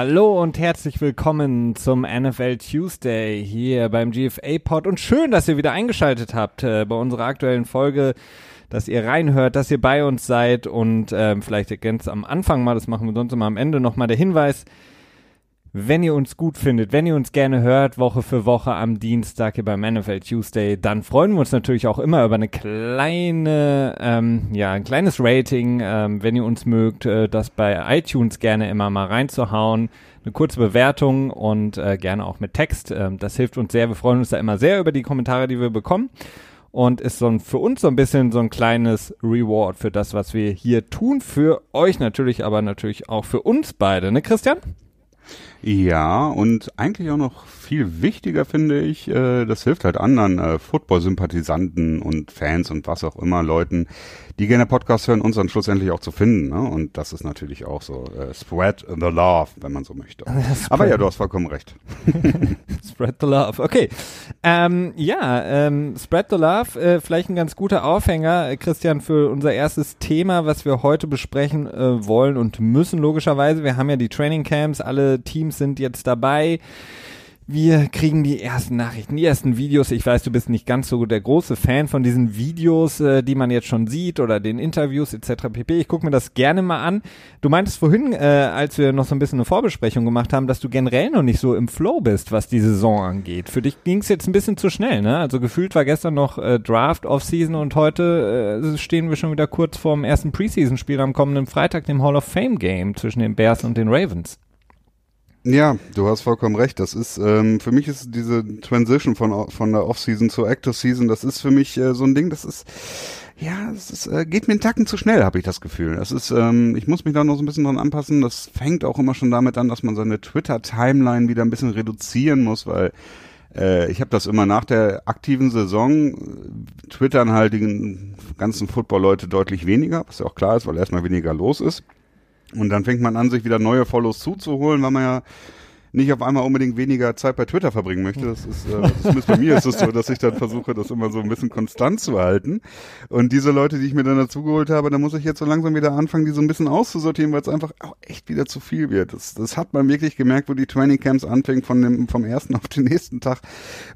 Hallo und herzlich willkommen zum NFL Tuesday hier beim GFA Pod. Und schön, dass ihr wieder eingeschaltet habt äh, bei unserer aktuellen Folge, dass ihr reinhört, dass ihr bei uns seid. Und äh, vielleicht ganz am Anfang mal, das machen wir sonst immer am Ende nochmal der Hinweis, wenn ihr uns gut findet, wenn ihr uns gerne hört, Woche für Woche am Dienstag hier beim NFL Tuesday, dann freuen wir uns natürlich auch immer über eine kleine, ähm, ja, ein kleines Rating, ähm, wenn ihr uns mögt, äh, das bei iTunes gerne immer mal reinzuhauen. Eine kurze Bewertung und äh, gerne auch mit Text. Ähm, das hilft uns sehr. Wir freuen uns da immer sehr über die Kommentare, die wir bekommen. Und ist so ein, für uns so ein bisschen so ein kleines Reward für das, was wir hier tun. Für euch natürlich, aber natürlich auch für uns beide, ne, Christian? Ja, und eigentlich auch noch viel wichtiger finde ich, äh, das hilft halt anderen äh, Football-Sympathisanten und Fans und was auch immer Leuten, die gerne Podcasts hören, uns dann schlussendlich auch zu finden. Ne? Und das ist natürlich auch so äh, Spread the Love, wenn man so möchte. Aber ja, du hast vollkommen recht. Spread the Love, okay. Ähm, ja, ähm, Spread the Love, äh, vielleicht ein ganz guter Aufhänger, äh, Christian, für unser erstes Thema, was wir heute besprechen wollen und müssen, logischerweise. Wir haben ja die Training Camps, alle Teams sind jetzt dabei. Wir kriegen die ersten Nachrichten, die ersten Videos. Ich weiß, du bist nicht ganz so der große Fan von diesen Videos, äh, die man jetzt schon sieht oder den Interviews etc. pp. Ich gucke mir das gerne mal an. Du meintest vorhin, äh, als wir noch so ein bisschen eine Vorbesprechung gemacht haben, dass du generell noch nicht so im Flow bist, was die Saison angeht. Für dich ging es jetzt ein bisschen zu schnell, ne? Also gefühlt war gestern noch äh, Draft, Offseason und heute äh, stehen wir schon wieder kurz vorm ersten Preseason-Spiel am kommenden Freitag, dem Hall of Fame Game zwischen den Bears und den Ravens. Ja, du hast vollkommen recht. Das ist ähm, für mich ist diese Transition von von der Off-Season zur Active Season. Das ist für mich äh, so ein Ding. Das ist ja, es ist, äh, geht mir einen Tacken zu schnell, habe ich das Gefühl. Das ist, ähm, ich muss mich da noch so ein bisschen dran anpassen. Das fängt auch immer schon damit an, dass man seine Twitter-Timeline wieder ein bisschen reduzieren muss, weil äh, ich habe das immer nach der aktiven Saison twittern halt die ganzen Football-Leute deutlich weniger, was ja auch klar ist, weil erstmal weniger los ist. Und dann fängt man an, sich wieder neue Follows zuzuholen, weil man ja nicht auf einmal unbedingt weniger Zeit bei Twitter verbringen möchte. Das ist, äh, zumindest bei mir ist es so, dass ich dann versuche, das immer so ein bisschen konstant zu halten. Und diese Leute, die ich mir dann dazugeholt habe, da muss ich jetzt so langsam wieder anfangen, die so ein bisschen auszusortieren, weil es einfach auch echt wieder zu viel wird. Das, das hat man wirklich gemerkt, wo die Training Camps anfingen, von dem, vom ersten auf den nächsten Tag,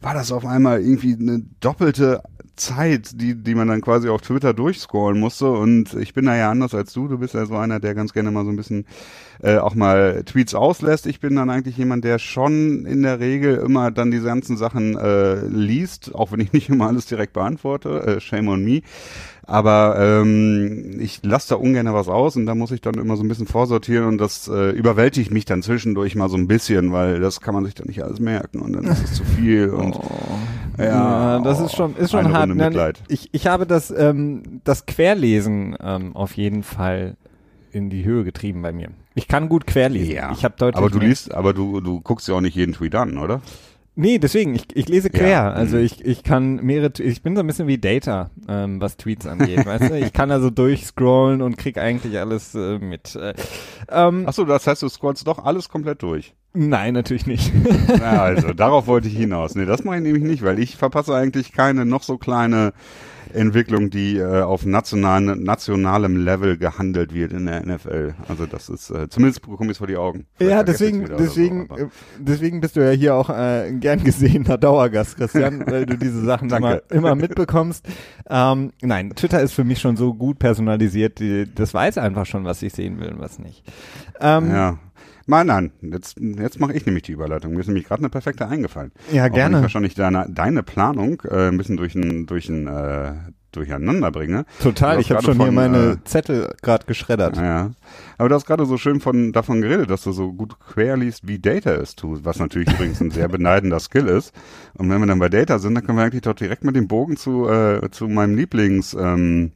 war das auf einmal irgendwie eine doppelte Zeit, die, die man dann quasi auf Twitter durchscrollen musste. Und ich bin da ja anders als du. Du bist ja so einer, der ganz gerne mal so ein bisschen äh, auch mal Tweets auslässt. Ich bin dann eigentlich jemand, der schon in der Regel immer dann diese ganzen Sachen äh, liest, auch wenn ich nicht immer alles direkt beantworte. Äh, shame on me. Aber ähm, ich lasse da ungern was aus und da muss ich dann immer so ein bisschen vorsortieren und das äh, überwältigt mich dann zwischendurch mal so ein bisschen, weil das kann man sich dann nicht alles merken und dann ist es zu viel und oh. ja, ja, das ist schon ist schon hart. Nein, ich, ich habe das ähm, das Querlesen ähm, auf jeden Fall in die Höhe getrieben bei mir. Ich kann gut querlesen. Ja, ich habe deutlich. Aber du liest, aber du du guckst ja auch nicht jeden Tweet an, oder? Nee, deswegen, ich, ich lese quer. Ja. Also mhm. ich, ich kann mehrere, ich bin so ein bisschen wie Data, ähm, was Tweets angeht, weißt du? Ich kann also durchscrollen und krieg eigentlich alles äh, mit. Äh, ähm, Achso, das heißt, du scrollst doch alles komplett durch. Nein, natürlich nicht. Na, also, darauf wollte ich hinaus. Nee, das mache ich nämlich nicht, weil ich verpasse eigentlich keine noch so kleine Entwicklung, die äh, auf nationalen, nationalem Level gehandelt wird in der NFL. Also das ist, äh, zumindest bekomme ich es vor die Augen. Vielleicht ja, deswegen, deswegen, so, äh, deswegen bist du ja hier auch äh, ein gern gesehener Dauergast, Christian, weil du diese Sachen immer, immer mitbekommst. Ähm, nein, Twitter ist für mich schon so gut personalisiert, die, das weiß einfach schon, was ich sehen will und was nicht. Ähm, ja. Mal nein, jetzt, jetzt mache ich nämlich die Überleitung. Mir ist nämlich gerade eine perfekte eingefallen. Ja, Auch gerne. Wenn ich wahrscheinlich deine, deine Planung äh, ein bisschen durch ein, durch ein äh, durcheinander bringe. Total, ich habe schon von, hier meine äh, Zettel gerade geschreddert. Ja, aber du hast gerade so schön von davon geredet, dass du so gut quer liest, wie Data es tut, was natürlich übrigens ein sehr beneidender Skill ist. Und wenn wir dann bei Data sind, dann können wir eigentlich doch direkt mit dem Bogen zu äh, zu meinem Lieblings ähm,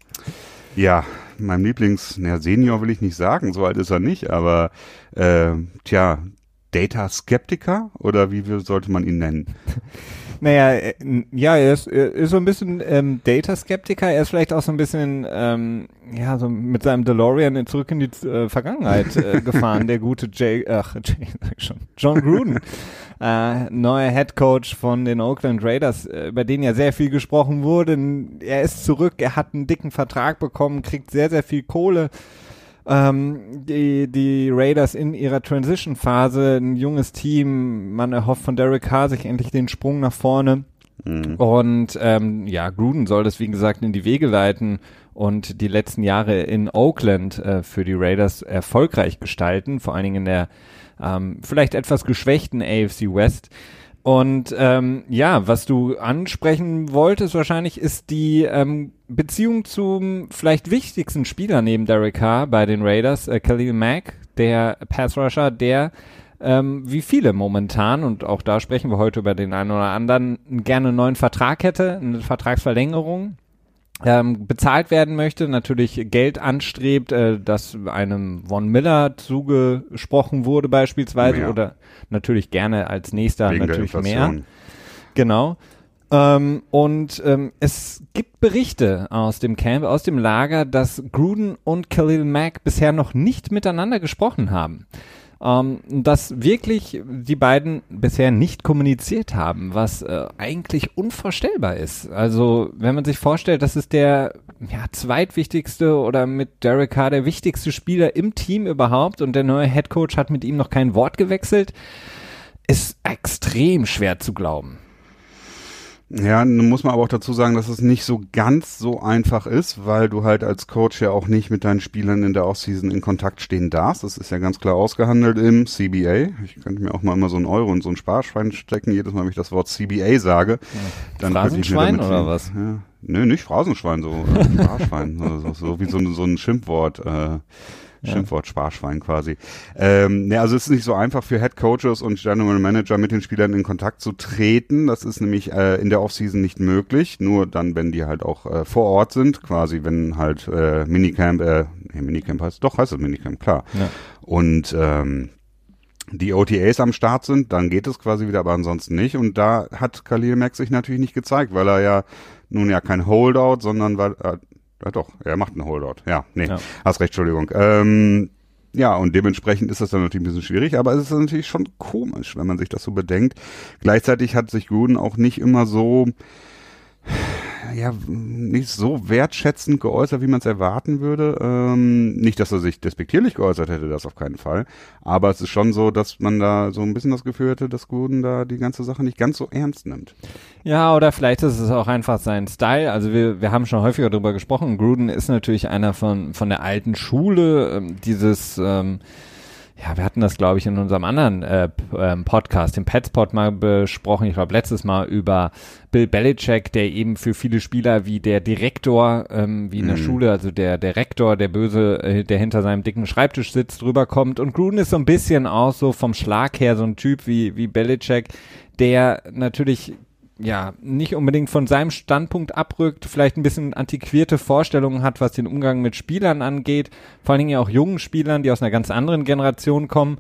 ja, meinem Lieblings, naja, Senior will ich nicht sagen, so alt ist er nicht, aber äh, tja, Data Skeptiker oder wie sollte man ihn nennen? Naja, äh, ja, er ist, er ist so ein bisschen ähm, Data-Skeptiker. Er ist vielleicht auch so ein bisschen, ähm, ja, so mit seinem DeLorean zurück in die äh, Vergangenheit äh, gefahren. Der gute Jay, ach, Jay, sag schon, John Gruden, äh, neuer Head Coach von den Oakland Raiders, äh, über den ja sehr viel gesprochen wurde. Er ist zurück, er hat einen dicken Vertrag bekommen, kriegt sehr, sehr viel Kohle ähm, die, die Raiders in ihrer Transition-Phase, ein junges Team, man erhofft von Derek Carr sich endlich den Sprung nach vorne. Mhm. Und ähm, ja, Gruden soll das, wie gesagt, in die Wege leiten und die letzten Jahre in Oakland äh, für die Raiders erfolgreich gestalten, vor allen Dingen in der ähm, vielleicht etwas geschwächten AFC West. Und ähm, ja, was du ansprechen wolltest wahrscheinlich, ist die ähm, Beziehung zum vielleicht wichtigsten Spieler neben Derek Carr bei den Raiders, äh, Khalil Mack, der Pass Rusher, der ähm, wie viele momentan, und auch da sprechen wir heute über den einen oder anderen, gerne einen neuen Vertrag hätte, eine Vertragsverlängerung ähm, bezahlt werden möchte, natürlich Geld anstrebt, äh, das einem Von Miller zugesprochen wurde beispielsweise mehr. oder natürlich gerne als nächster Wegen natürlich mehr. Genau. Ähm, und ähm, es gibt Berichte aus dem Camp, aus dem Lager, dass Gruden und Khalil Mack bisher noch nicht miteinander gesprochen haben ähm, dass wirklich die beiden bisher nicht kommuniziert haben, was äh, eigentlich unvorstellbar ist. Also wenn man sich vorstellt, das ist der ja, zweitwichtigste oder mit Derek Carr der wichtigste Spieler im Team überhaupt und der neue Head Coach hat mit ihm noch kein Wort gewechselt, ist extrem schwer zu glauben. Ja, nun muss man aber auch dazu sagen, dass es nicht so ganz so einfach ist, weil du halt als Coach ja auch nicht mit deinen Spielern in der Offseason in Kontakt stehen darfst. Das ist ja ganz klar ausgehandelt im CBA. Ich könnte mir auch mal immer so einen Euro in so ein Sparschwein stecken, jedes Mal, wenn ich das Wort CBA sage. Ja. Dann Phrasenschwein oder was? Ja. Nö, nicht Phrasenschwein, so äh, Sparschwein, so, so, wie so, so ein Schimpfwort. Äh, Schimpfwort Sparschwein quasi. Ähm, ne, also es ist nicht so einfach für Head Coaches und General Manager mit den Spielern in Kontakt zu treten. Das ist nämlich äh, in der Offseason nicht möglich. Nur dann, wenn die halt auch äh, vor Ort sind, quasi, wenn halt äh, Minicamp, äh, nee, Minicamp heißt, doch heißt es Minicamp, klar. Ja. Und ähm, die OTAs am Start sind, dann geht es quasi wieder, aber ansonsten nicht. Und da hat Khalil Mack sich natürlich nicht gezeigt, weil er ja nun ja kein Holdout, sondern weil, äh, ja doch, er macht einen Holdout. Ja, nee, ja. hast recht, Entschuldigung. Ähm, ja, und dementsprechend ist das dann natürlich ein bisschen schwierig, aber es ist natürlich schon komisch, wenn man sich das so bedenkt. Gleichzeitig hat sich Gruden auch nicht immer so ja, nicht so wertschätzend geäußert, wie man es erwarten würde. Ähm, nicht, dass er sich despektierlich geäußert hätte, das auf keinen Fall. Aber es ist schon so, dass man da so ein bisschen das Gefühl hätte, dass Gruden da die ganze Sache nicht ganz so ernst nimmt. Ja, oder vielleicht ist es auch einfach sein Style. Also wir, wir haben schon häufiger darüber gesprochen. Gruden ist natürlich einer von, von der alten Schule, ähm, dieses, ähm, ja, wir hatten das, glaube ich, in unserem anderen äh, ähm, Podcast, dem Petspot mal besprochen, ich glaube letztes Mal über Bill Belichick, der eben für viele Spieler wie der Direktor, ähm, wie in der mhm. Schule, also der, der Rektor, der Böse, äh, der hinter seinem dicken Schreibtisch sitzt, rüberkommt. Und Gruden ist so ein bisschen auch so vom Schlag her so ein Typ wie, wie Belichick, der natürlich ja, nicht unbedingt von seinem Standpunkt abrückt, vielleicht ein bisschen antiquierte Vorstellungen hat, was den Umgang mit Spielern angeht, vor allen Dingen ja auch jungen Spielern, die aus einer ganz anderen Generation kommen.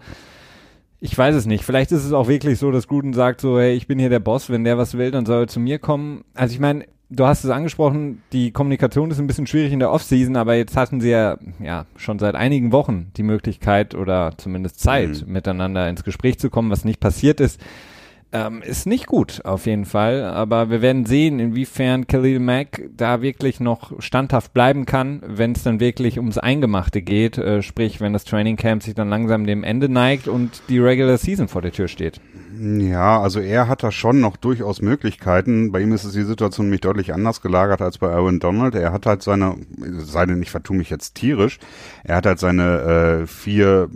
Ich weiß es nicht. Vielleicht ist es auch wirklich so, dass Gruden sagt so, hey, ich bin hier der Boss, wenn der was will, dann soll er zu mir kommen. Also ich meine, du hast es angesprochen, die Kommunikation ist ein bisschen schwierig in der Offseason, aber jetzt hatten sie ja, ja schon seit einigen Wochen die Möglichkeit oder zumindest Zeit, mhm. miteinander ins Gespräch zu kommen, was nicht passiert ist. Ähm, ist nicht gut, auf jeden Fall. Aber wir werden sehen, inwiefern Khalil Mack da wirklich noch standhaft bleiben kann, wenn es dann wirklich ums Eingemachte geht. Äh, sprich, wenn das Training Camp sich dann langsam dem Ende neigt und die Regular Season vor der Tür steht. Ja, also er hat da schon noch durchaus Möglichkeiten. Bei ihm ist es die Situation nämlich deutlich anders gelagert als bei Aaron Donald. Er hat halt seine, sei ich vertue mich jetzt tierisch, er hat halt seine äh, vier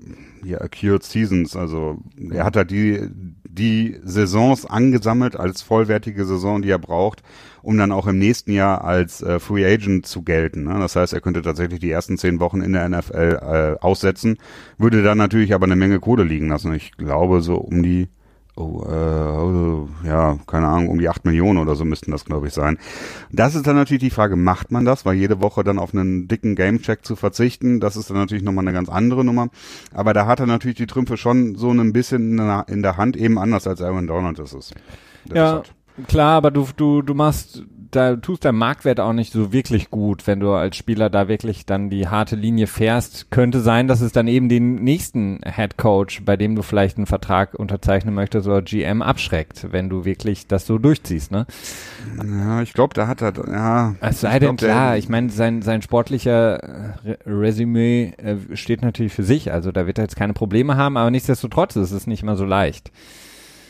ja, Acute Seasons, also er hat halt die die Saisons angesammelt als vollwertige Saison, die er braucht, um dann auch im nächsten Jahr als äh, Free Agent zu gelten. Ne? Das heißt, er könnte tatsächlich die ersten zehn Wochen in der NFL äh, aussetzen, würde dann natürlich aber eine Menge Kohle liegen lassen. Ich glaube so um die Oh, äh, ja, keine Ahnung, um die acht Millionen oder so müssten das, glaube ich, sein. Das ist dann natürlich die Frage, macht man das? Weil jede Woche dann auf einen dicken Gamecheck zu verzichten, das ist dann natürlich nochmal eine ganz andere Nummer. Aber da hat er natürlich die Trümpfe schon so ein bisschen in der Hand, eben anders als Aaron Donald ist es. ja, klar, aber du, du, du machst da tust dein Marktwert auch nicht so wirklich gut, wenn du als Spieler da wirklich dann die harte Linie fährst. Könnte sein, dass es dann eben den nächsten Head Coach, bei dem du vielleicht einen Vertrag unterzeichnen möchtest oder GM abschreckt, wenn du wirklich das so durchziehst, ne? Ja, ich glaube, da hat er, ja. Es sei denn, klar, ich meine, sein, sein sportlicher Re Resümee äh, steht natürlich für sich, also da wird er jetzt keine Probleme haben, aber nichtsdestotrotz ist es nicht immer so leicht.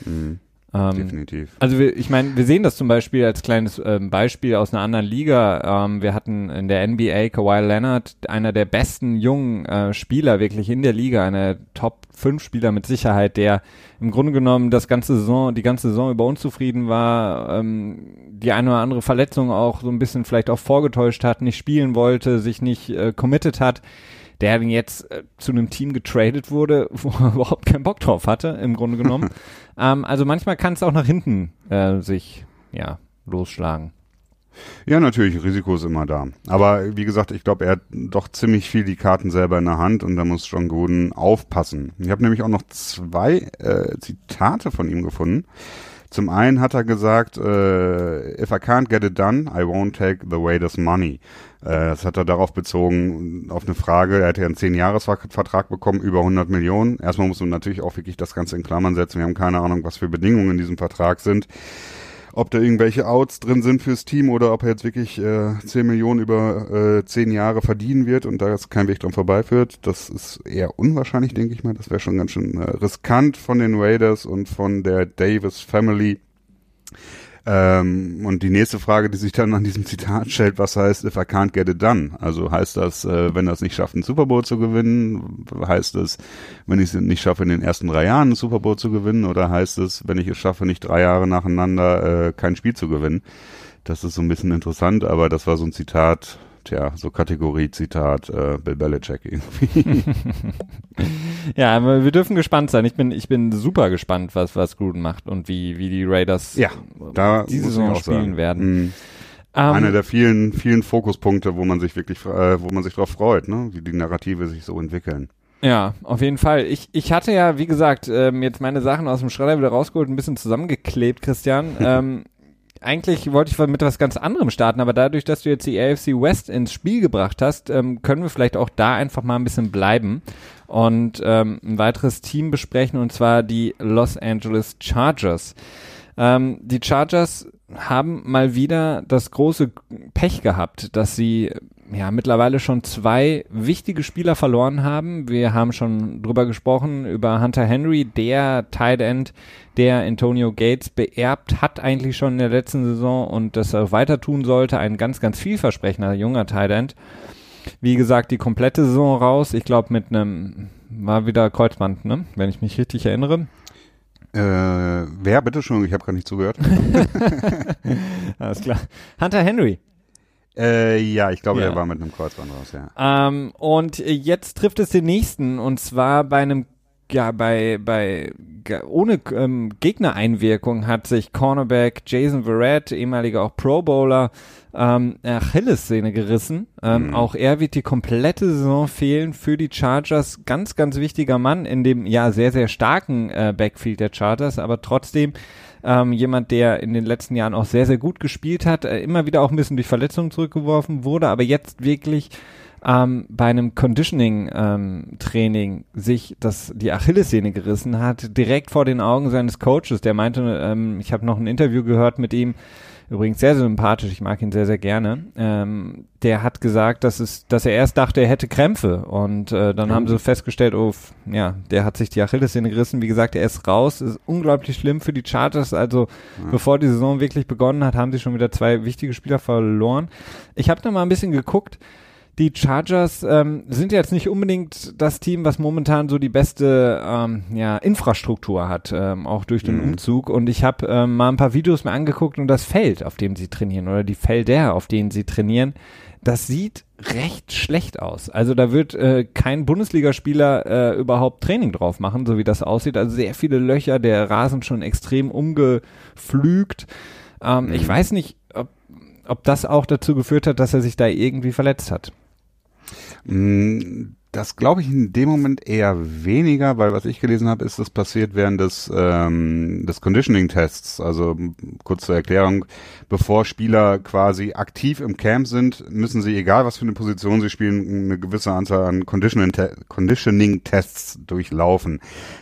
Mhm. Ähm, Definitiv. Also wir, ich meine, wir sehen das zum Beispiel als kleines ähm, Beispiel aus einer anderen Liga. Ähm, wir hatten in der NBA Kawhi Leonard, einer der besten jungen äh, Spieler wirklich in der Liga, einer Top 5 Spieler mit Sicherheit, der im Grunde genommen das ganze Saison, die ganze Saison über unzufrieden war, ähm, die eine oder andere Verletzung auch so ein bisschen vielleicht auch vorgetäuscht hat, nicht spielen wollte, sich nicht äh, committed hat der dann jetzt äh, zu einem Team getradet wurde, wo er überhaupt keinen Bock drauf hatte, im Grunde genommen. ähm, also manchmal kann es auch nach hinten äh, sich ja losschlagen. Ja, natürlich, Risiko ist immer da. Aber wie gesagt, ich glaube, er hat doch ziemlich viel die Karten selber in der Hand und da muss John Gruden aufpassen. Ich habe nämlich auch noch zwei äh, Zitate von ihm gefunden. Zum einen hat er gesagt, äh, if I can't get it done, I won't take the waiter's money. Äh, das hat er darauf bezogen, auf eine Frage, er hätte ja einen 10-Jahres-Vertrag bekommen, über 100 Millionen. Erstmal muss man natürlich auch wirklich das Ganze in Klammern setzen. Wir haben keine Ahnung, was für Bedingungen in diesem Vertrag sind ob da irgendwelche Outs drin sind fürs Team oder ob er jetzt wirklich äh, 10 Millionen über äh, 10 Jahre verdienen wird und da jetzt kein Weg dran vorbeiführt. Das ist eher unwahrscheinlich, denke ich mal. Das wäre schon ganz schön äh, riskant von den Raiders und von der Davis Family. Ähm, und die nächste Frage, die sich dann an diesem Zitat stellt, was heißt, if I can't get it done? Also heißt das, äh, wenn es nicht schafft, einen Super Bowl zu gewinnen? Heißt es, wenn ich es nicht schaffe, in den ersten drei Jahren einen Super Bowl zu gewinnen? Oder heißt es, wenn ich es schaffe, nicht drei Jahre nacheinander äh, kein Spiel zu gewinnen? Das ist so ein bisschen interessant, aber das war so ein Zitat, tja, so Kategorie Zitat äh, Bill Belichick irgendwie. ja, aber wir dürfen gespannt sein. Ich bin, ich bin super gespannt, was, was Gruden macht und wie, wie die Raiders ja, da diese Saison spielen sagen. werden. Mhm. Einer der vielen, vielen Fokuspunkte, wo man sich wirklich, äh, wo man sich drauf freut, ne? wie die Narrative sich so entwickeln. Ja, auf jeden Fall. Ich, ich hatte ja, wie gesagt, ähm, jetzt meine Sachen aus dem Schredder wieder rausgeholt, ein bisschen zusammengeklebt, Christian. ähm, eigentlich wollte ich mit was ganz anderem starten, aber dadurch, dass du jetzt die AFC West ins Spiel gebracht hast, ähm, können wir vielleicht auch da einfach mal ein bisschen bleiben und ähm, ein weiteres Team besprechen, und zwar die Los Angeles Chargers. Ähm, die Chargers haben mal wieder das große Pech gehabt, dass sie ja mittlerweile schon zwei wichtige Spieler verloren haben. Wir haben schon drüber gesprochen über Hunter Henry, der Tight End, der Antonio Gates beerbt hat eigentlich schon in der letzten Saison und das auch weiter tun sollte. Ein ganz, ganz vielversprechender junger Tight End. Wie gesagt, die komplette Saison raus. Ich glaube mit einem war wieder Kreuzband, ne? Wenn ich mich richtig erinnere. Äh, wer bitte schon? Ich habe gar nicht zugehört. Alles klar. Hunter Henry. Äh, ja, ich glaube, ja. der war mit einem Kreuzband raus, ja. Ähm, und jetzt trifft es den nächsten und zwar bei einem ja, bei, bei, ohne ähm, Gegnereinwirkung hat sich Cornerback Jason Verrett, ehemaliger auch Pro Bowler, ähm, Achillessehne gerissen. Ähm, mhm. Auch er wird die komplette Saison fehlen für die Chargers. Ganz, ganz wichtiger Mann in dem ja sehr, sehr starken äh, Backfield der Chargers, aber trotzdem ähm, jemand, der in den letzten Jahren auch sehr, sehr gut gespielt hat, äh, immer wieder auch ein bisschen durch Verletzungen zurückgeworfen wurde, aber jetzt wirklich ähm, bei einem Conditioning-Training ähm, sich das, die Achillessehne gerissen hat, direkt vor den Augen seines Coaches. Der meinte, ähm, ich habe noch ein Interview gehört mit ihm, übrigens sehr, sympathisch, ich mag ihn sehr, sehr gerne. Ähm, der hat gesagt, dass es, dass er erst dachte, er hätte Krämpfe und äh, dann mhm. haben sie festgestellt, oh, ja, der hat sich die Achillessehne gerissen. Wie gesagt, er ist raus, ist unglaublich schlimm für die Chargers. Also ja. bevor die Saison wirklich begonnen hat, haben sie schon wieder zwei wichtige Spieler verloren. Ich habe da mal ein bisschen geguckt die Chargers ähm, sind jetzt nicht unbedingt das Team, was momentan so die beste ähm, ja, Infrastruktur hat, ähm, auch durch den mhm. Umzug. Und ich habe ähm, mal ein paar Videos mir angeguckt und das Feld, auf dem sie trainieren, oder die Felder, auf denen sie trainieren, das sieht recht schlecht aus. Also da wird äh, kein Bundesligaspieler äh, überhaupt Training drauf machen, so wie das aussieht. Also sehr viele Löcher, der Rasen schon extrem umgepflügt. Ähm, mhm. Ich weiß nicht, ob, ob das auch dazu geführt hat, dass er sich da irgendwie verletzt hat. Mm, das glaube ich in dem Moment eher weniger, weil was ich gelesen habe, ist das passiert während des, ähm, des Conditioning-Tests. Also kurz zur Erklärung, bevor Spieler quasi aktiv im Camp sind, müssen sie, egal was für eine Position sie spielen, eine gewisse Anzahl an Conditioning-Tests durchlaufen.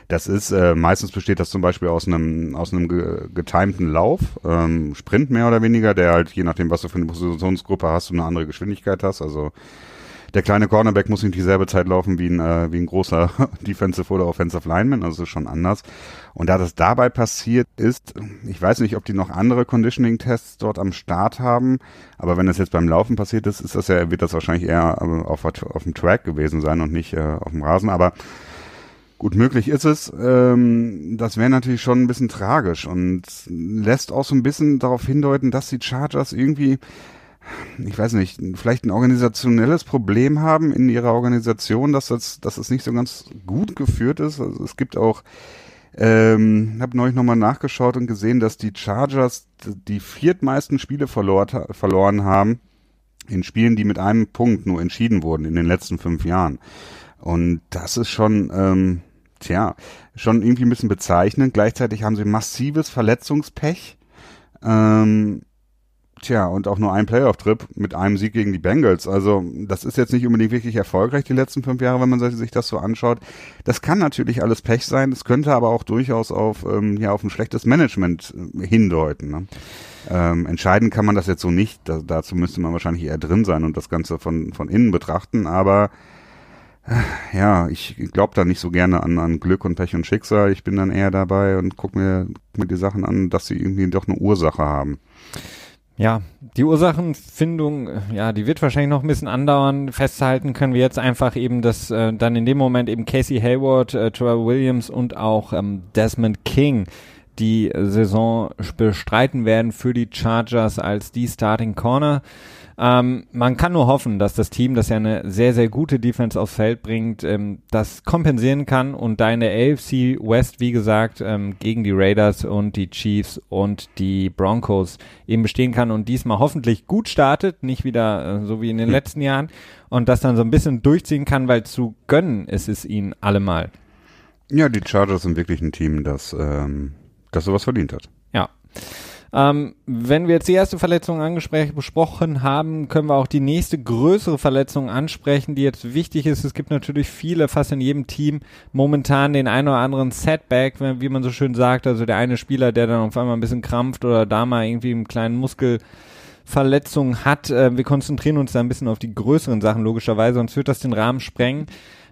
Das ist, äh, meistens besteht das zum Beispiel aus einem, aus einem getimten Lauf, ähm, Sprint mehr oder weniger, der halt, je nachdem, was du für eine Positionsgruppe hast, du eine andere Geschwindigkeit hast. Also der kleine Cornerback muss nicht dieselbe Zeit laufen wie ein, äh, wie ein großer Defensive oder Offensive Lineman, also schon anders. Und da das dabei passiert ist, ich weiß nicht, ob die noch andere Conditioning-Tests dort am Start haben, aber wenn das jetzt beim Laufen passiert ist, ist das ja, wird das wahrscheinlich eher äh, auf, auf dem Track gewesen sein und nicht äh, auf dem Rasen, aber Gut, möglich ist es. Ähm, das wäre natürlich schon ein bisschen tragisch und lässt auch so ein bisschen darauf hindeuten, dass die Chargers irgendwie ich weiß nicht, vielleicht ein organisationelles Problem haben in ihrer Organisation, dass das, dass es nicht so ganz gut geführt ist. Also es gibt auch, ähm, habe neulich nochmal nachgeschaut und gesehen, dass die Chargers die viertmeisten Spiele verloren, verloren haben in Spielen, die mit einem Punkt nur entschieden wurden in den letzten fünf Jahren. Und das ist schon, ähm, tja, schon irgendwie ein bisschen bezeichnend. Gleichzeitig haben sie massives Verletzungspech. Ähm, Tja, und auch nur ein Playoff-Trip mit einem Sieg gegen die Bengals. Also das ist jetzt nicht unbedingt wirklich erfolgreich die letzten fünf Jahre, wenn man sich das so anschaut. Das kann natürlich alles Pech sein. Es könnte aber auch durchaus auf ähm, ja auf ein schlechtes Management äh, hindeuten. Ne? Ähm, entscheiden kann man das jetzt so nicht. Da, dazu müsste man wahrscheinlich eher drin sein und das Ganze von von innen betrachten. Aber äh, ja, ich glaube da nicht so gerne an, an Glück und Pech und Schicksal. Ich bin dann eher dabei und gucke mir, guck mir die Sachen an, dass sie irgendwie doch eine Ursache haben. Ja, die Ursachenfindung, ja, die wird wahrscheinlich noch ein bisschen andauern. Festhalten können wir jetzt einfach eben, dass äh, dann in dem Moment eben Casey Hayward, äh, Trevor Williams und auch ähm, Desmond King die Saison bestreiten werden für die Chargers als die Starting Corner. Ähm, man kann nur hoffen, dass das Team, das ja eine sehr, sehr gute Defense aufs Feld bringt, ähm, das kompensieren kann und da in der AFC West, wie gesagt, ähm, gegen die Raiders und die Chiefs und die Broncos eben bestehen kann und diesmal hoffentlich gut startet, nicht wieder äh, so wie in den letzten Jahren und das dann so ein bisschen durchziehen kann, weil zu gönnen ist es ihnen allemal. Ja, die Chargers sind wirklich ein Team, das, ähm, das sowas verdient hat. Ja. Ähm, wenn wir jetzt die erste Verletzung angesprochen haben, können wir auch die nächste größere Verletzung ansprechen, die jetzt wichtig ist. Es gibt natürlich viele, fast in jedem Team momentan den einen oder anderen Setback, wie man so schön sagt. Also der eine Spieler, der dann auf einmal ein bisschen krampft oder da mal irgendwie einen kleinen Muskel Verletzung hat. Äh, wir konzentrieren uns da ein bisschen auf die größeren Sachen, logischerweise, sonst wird das den Rahmen sprengen.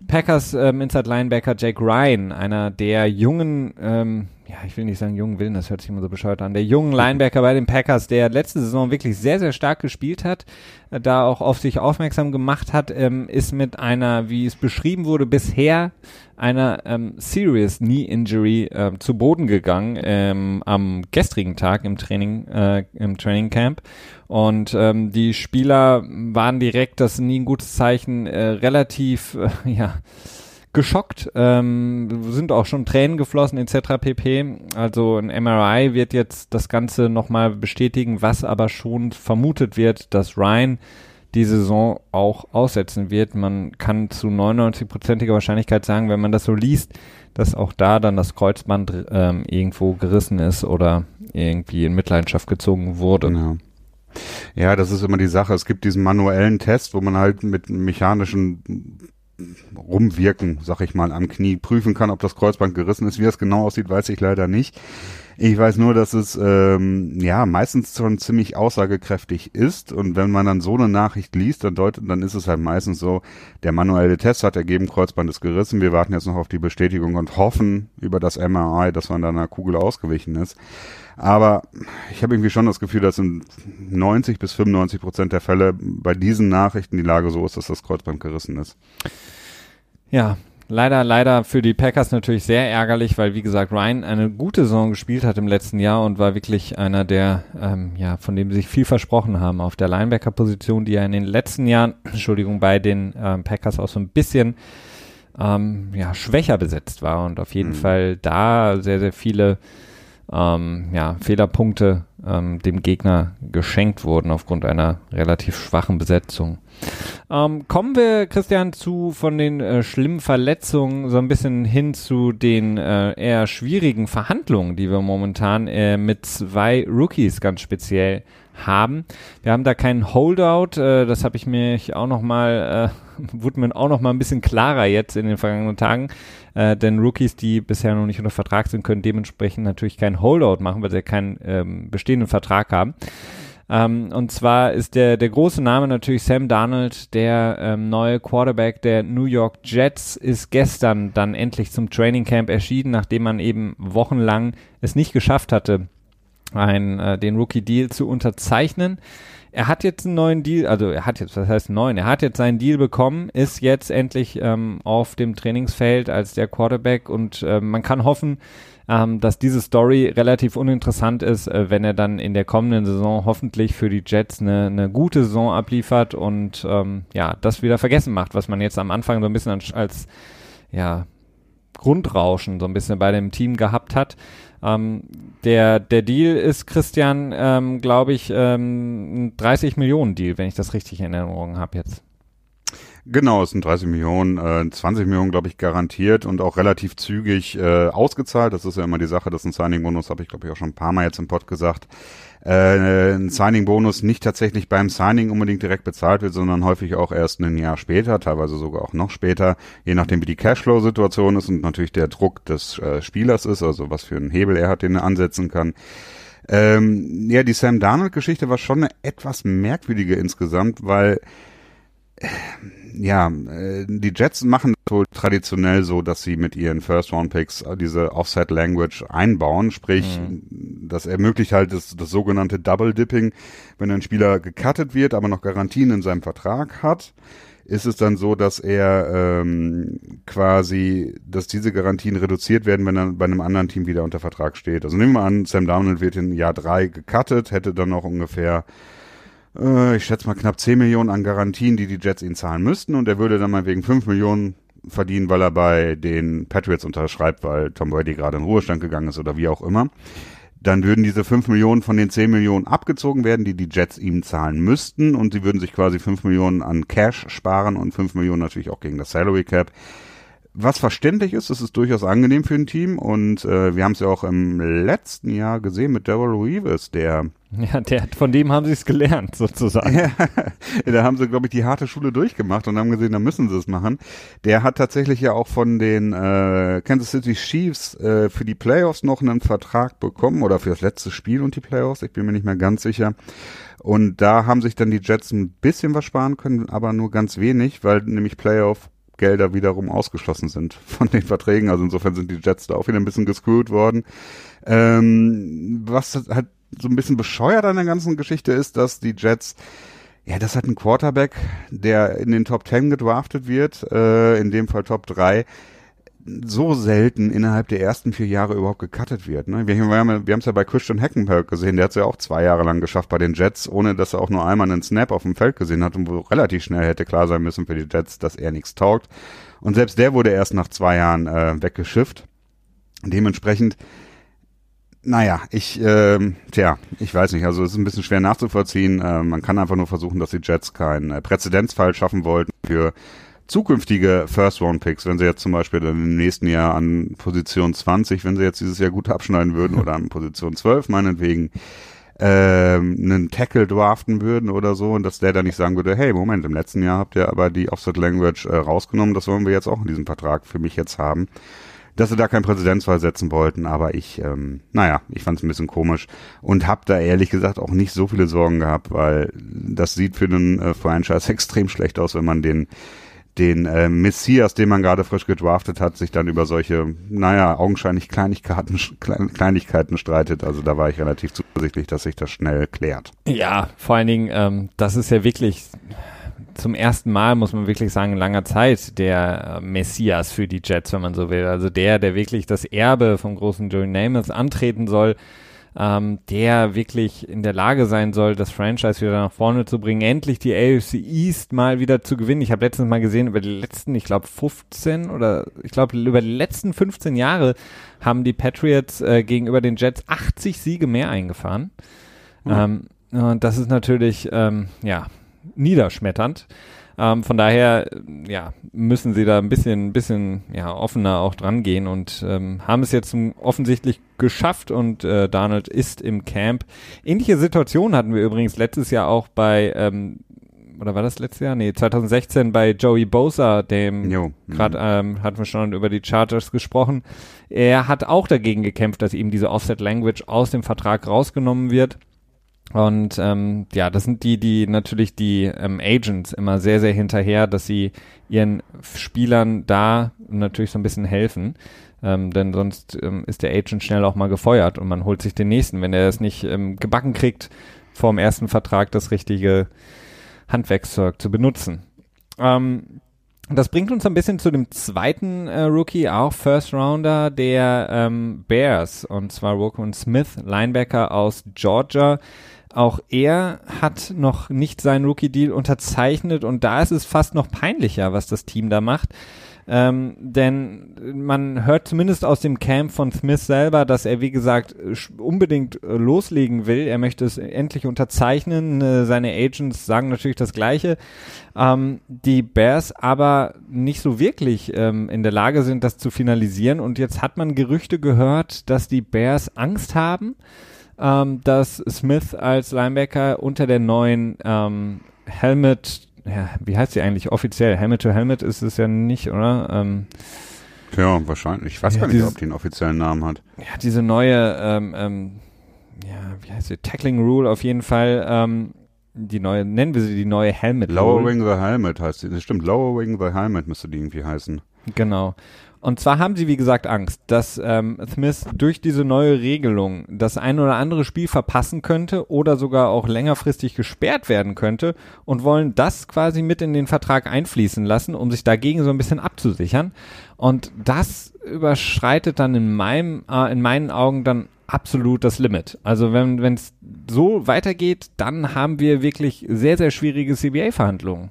Packers ähm, Inside Linebacker Jake Ryan, einer der jungen ähm, ja, ich will nicht sagen jungen Willen, das hört sich immer so bescheuert an, der jungen Linebacker bei den Packers, der letzte Saison wirklich sehr, sehr stark gespielt hat, äh, da auch auf sich aufmerksam gemacht hat, ähm, ist mit einer, wie es beschrieben wurde, bisher einer ähm, Serious Knee Injury äh, zu Boden gegangen ähm, am gestrigen Tag im Training, äh, im Training Camp. Und ähm, die Spieler waren direkt, das ist nie ein gutes Zeichen, äh, relativ, äh, ja, geschockt, ähm, sind auch schon Tränen geflossen etc. pp. Also ein MRI wird jetzt das Ganze nochmal bestätigen, was aber schon vermutet wird, dass Ryan die Saison auch aussetzen wird. Man kann zu 99-prozentiger Wahrscheinlichkeit sagen, wenn man das so liest, dass auch da dann das Kreuzband ähm, irgendwo gerissen ist oder irgendwie in Mitleidenschaft gezogen wurde. Genau. Ja, das ist immer die Sache. Es gibt diesen manuellen Test, wo man halt mit mechanischen rumwirken, sag ich mal, am Knie prüfen kann, ob das Kreuzband gerissen ist. Wie das genau aussieht, weiß ich leider nicht. Ich weiß nur, dass es ähm, ja meistens schon ziemlich aussagekräftig ist und wenn man dann so eine Nachricht liest, dann deutet, dann ist es halt meistens so, der manuelle Test hat ergeben, Kreuzband ist gerissen, wir warten jetzt noch auf die Bestätigung und hoffen über das MRI, dass man da einer Kugel ausgewichen ist. Aber ich habe irgendwie schon das Gefühl, dass in 90 bis 95 Prozent der Fälle bei diesen Nachrichten die Lage so ist, dass das Kreuzband gerissen ist. Ja, leider, leider für die Packers natürlich sehr ärgerlich, weil wie gesagt Ryan eine gute Saison gespielt hat im letzten Jahr und war wirklich einer der, ähm, ja, von dem sie sich viel versprochen haben auf der Linebacker-Position, die ja in den letzten Jahren, Entschuldigung, bei den ähm, Packers auch so ein bisschen ähm, ja, schwächer besetzt war und auf jeden mhm. Fall da sehr, sehr viele ähm, ja, Fehlerpunkte ähm, dem Gegner geschenkt wurden aufgrund einer relativ schwachen Besetzung. Ähm, kommen wir, Christian, zu von den äh, schlimmen Verletzungen so ein bisschen hin zu den äh, eher schwierigen Verhandlungen, die wir momentan äh, mit zwei Rookies ganz speziell haben. Wir haben da keinen Holdout, äh, das habe ich mir auch noch mal, äh, wurde mir auch noch mal ein bisschen klarer jetzt in den vergangenen Tagen, äh, denn Rookies, die bisher noch nicht unter Vertrag sind, können dementsprechend natürlich keinen Holdout machen, weil sie keinen ähm, bestehenden Vertrag haben. Ähm, und zwar ist der, der große Name natürlich Sam Darnold, der ähm, neue Quarterback der New York Jets, ist gestern dann endlich zum Training Camp erschienen, nachdem man eben wochenlang es nicht geschafft hatte, ein, äh, den Rookie-Deal zu unterzeichnen. Er hat jetzt einen neuen Deal, also er hat jetzt, was heißt neuen, er hat jetzt seinen Deal bekommen, ist jetzt endlich ähm, auf dem Trainingsfeld als der Quarterback und äh, man kann hoffen, ähm, dass diese Story relativ uninteressant ist, äh, wenn er dann in der kommenden Saison hoffentlich für die Jets eine, eine gute Saison abliefert und ähm, ja, das wieder vergessen macht, was man jetzt am Anfang so ein bisschen als, als ja, Grundrauschen so ein bisschen bei dem Team gehabt hat. Ähm, der, der Deal ist, Christian, ähm, glaube ich, ähm, ein 30 Millionen Deal, wenn ich das richtig in Erinnerung habe jetzt. Genau, es sind 30 Millionen, äh, 20 Millionen, glaube ich, garantiert und auch relativ zügig äh, ausgezahlt. Das ist ja immer die Sache, dass ein Signing-Bonus, habe ich, glaube ich, auch schon ein paar Mal jetzt im Pod gesagt, äh, ein Signing-Bonus nicht tatsächlich beim Signing unbedingt direkt bezahlt wird, sondern häufig auch erst ein Jahr später, teilweise sogar auch noch später, je nachdem wie die Cashflow-Situation ist und natürlich der Druck des äh, Spielers ist, also was für einen Hebel er hat, den er ansetzen kann. Ähm, ja, die Sam Darnold-Geschichte war schon eine etwas merkwürdige insgesamt, weil äh, ja, äh, die Jets machen wohl traditionell so, dass sie mit ihren First-Round-Picks diese Offset-Language einbauen, sprich, mhm. das ermöglicht halt das, das sogenannte Double-Dipping, wenn ein Spieler gecuttet wird, aber noch Garantien in seinem Vertrag hat ist es dann so, dass er ähm, quasi, dass diese Garantien reduziert werden, wenn er bei einem anderen Team wieder unter Vertrag steht. Also nehmen wir an, Sam Darnold wird in Jahr drei gecuttet, hätte dann noch ungefähr äh, ich schätze mal knapp 10 Millionen an Garantien, die die Jets ihn zahlen müssten. Und er würde dann mal wegen 5 Millionen verdienen, weil er bei den Patriots unterschreibt, weil Tom Brady gerade in Ruhestand gegangen ist oder wie auch immer. Dann würden diese 5 Millionen von den 10 Millionen abgezogen werden, die die Jets ihm zahlen müssten. Und sie würden sich quasi 5 Millionen an Cash sparen und 5 Millionen natürlich auch gegen das Salary Cap was verständlich ist, das ist durchaus angenehm für ein Team und äh, wir haben es ja auch im letzten Jahr gesehen mit Daryl Reeves, der ja, der, von dem haben sie es gelernt, sozusagen. ja, da haben sie, glaube ich, die harte Schule durchgemacht und haben gesehen, da müssen sie es machen. Der hat tatsächlich ja auch von den äh, Kansas City Chiefs äh, für die Playoffs noch einen Vertrag bekommen oder für das letzte Spiel und die Playoffs, ich bin mir nicht mehr ganz sicher. Und da haben sich dann die Jets ein bisschen was sparen können, aber nur ganz wenig, weil nämlich Playoff Gelder wiederum ausgeschlossen sind von den Verträgen. Also insofern sind die Jets da auch wieder ein bisschen gescrewt worden. Ähm, was halt so ein bisschen bescheuert an der ganzen Geschichte ist, dass die Jets ja, das hat ein Quarterback, der in den Top 10 gedraftet wird, äh, in dem Fall Top 3, so selten innerhalb der ersten vier Jahre überhaupt gecuttet wird. Ne? Wir, wir haben es ja bei Christian Hackenberg gesehen, der hat es ja auch zwei Jahre lang geschafft bei den Jets, ohne dass er auch nur einmal einen Snap auf dem Feld gesehen hat und wo relativ schnell hätte klar sein müssen für die Jets, dass er nichts taugt. Und selbst der wurde erst nach zwei Jahren äh, weggeschifft. Dementsprechend, naja, ich, äh, tja, ich weiß nicht, also es ist ein bisschen schwer nachzuvollziehen. Äh, man kann einfach nur versuchen, dass die Jets keinen äh, Präzedenzfall schaffen wollten für zukünftige First-Round-Picks, wenn sie jetzt zum Beispiel dann im nächsten Jahr an Position 20, wenn sie jetzt dieses Jahr gut abschneiden würden oder an Position 12 meinetwegen, ähm, einen Tackle draften würden oder so und dass der dann nicht sagen würde, hey, Moment, im letzten Jahr habt ihr aber die Offset Language äh, rausgenommen, das wollen wir jetzt auch in diesem Vertrag für mich jetzt haben. Dass sie da keinen Präzedenzfall setzen wollten, aber ich, ähm, naja, ich fand es ein bisschen komisch und habe da ehrlich gesagt auch nicht so viele Sorgen gehabt, weil das sieht für den äh, Franchise extrem schlecht aus, wenn man den den äh, Messias, den man gerade frisch gedraftet hat, sich dann über solche, naja, augenscheinlich Kleinigkeiten, Kleinigkeiten streitet. Also da war ich relativ zuversichtlich, dass sich das schnell klärt. Ja, vor allen Dingen, ähm, das ist ja wirklich zum ersten Mal, muss man wirklich sagen, in langer Zeit der äh, Messias für die Jets, wenn man so will. Also der, der wirklich das Erbe vom großen Joey Namath antreten soll ähm, der wirklich in der Lage sein soll, das Franchise wieder nach vorne zu bringen, endlich die AFC East mal wieder zu gewinnen. Ich habe letztens mal gesehen, über die letzten, ich glaube 15 oder ich glaube über die letzten 15 Jahre haben die Patriots äh, gegenüber den Jets 80 Siege mehr eingefahren. Ähm, und das ist natürlich, ähm, ja, niederschmetternd. Ähm, von daher, ja, müssen sie da ein bisschen, bisschen, ja, offener auch dran gehen und ähm, haben es jetzt offensichtlich geschafft und äh, Donald ist im Camp. Ähnliche Situation hatten wir übrigens letztes Jahr auch bei, ähm, oder war das letztes Jahr? Nee, 2016 bei Joey Bosa, dem gerade ähm, hatten wir schon über die Chargers gesprochen. Er hat auch dagegen gekämpft, dass ihm diese Offset Language aus dem Vertrag rausgenommen wird. Und ähm, ja, das sind die, die natürlich die ähm, Agents immer sehr, sehr hinterher, dass sie ihren Spielern da natürlich so ein bisschen helfen. Ähm, denn sonst ähm, ist der Agent schnell auch mal gefeuert und man holt sich den nächsten, wenn er es nicht ähm, gebacken kriegt, vorm ersten Vertrag das richtige Handwerkszeug zu benutzen. Ähm, das bringt uns ein bisschen zu dem zweiten äh, Rookie, auch First Rounder der ähm, Bears, und zwar Rokon Smith, Linebacker aus Georgia. Auch er hat noch nicht seinen Rookie-Deal unterzeichnet und da ist es fast noch peinlicher, was das Team da macht. Ähm, denn man hört zumindest aus dem Camp von Smith selber, dass er, wie gesagt, unbedingt äh, loslegen will. Er möchte es endlich unterzeichnen. Äh, seine Agents sagen natürlich das Gleiche. Ähm, die Bears aber nicht so wirklich ähm, in der Lage sind, das zu finalisieren. Und jetzt hat man Gerüchte gehört, dass die Bears Angst haben ähm, dass Smith als Linebacker unter der neuen ähm, Helmet, ja, wie heißt sie eigentlich offiziell? Helmet to Helmet ist es ja nicht, oder? Ähm, ja, wahrscheinlich. Ich weiß ja, gar nicht, dieses, ob die einen offiziellen Namen hat. Ja, diese neue, ähm, ähm, ja, wie heißt sie? Tackling Rule auf jeden Fall. Ähm, die neue, nennen wir sie die neue Helmet. Lowering the Helmet heißt sie. Das stimmt, Lowering the Helmet müsste die irgendwie heißen. Genau. Und zwar haben sie, wie gesagt, Angst, dass ähm, Smith durch diese neue Regelung das ein oder andere Spiel verpassen könnte oder sogar auch längerfristig gesperrt werden könnte und wollen das quasi mit in den Vertrag einfließen lassen, um sich dagegen so ein bisschen abzusichern. Und das überschreitet dann in meinem, äh, in meinen Augen dann absolut das Limit. Also wenn es so weitergeht, dann haben wir wirklich sehr, sehr schwierige CBA-Verhandlungen.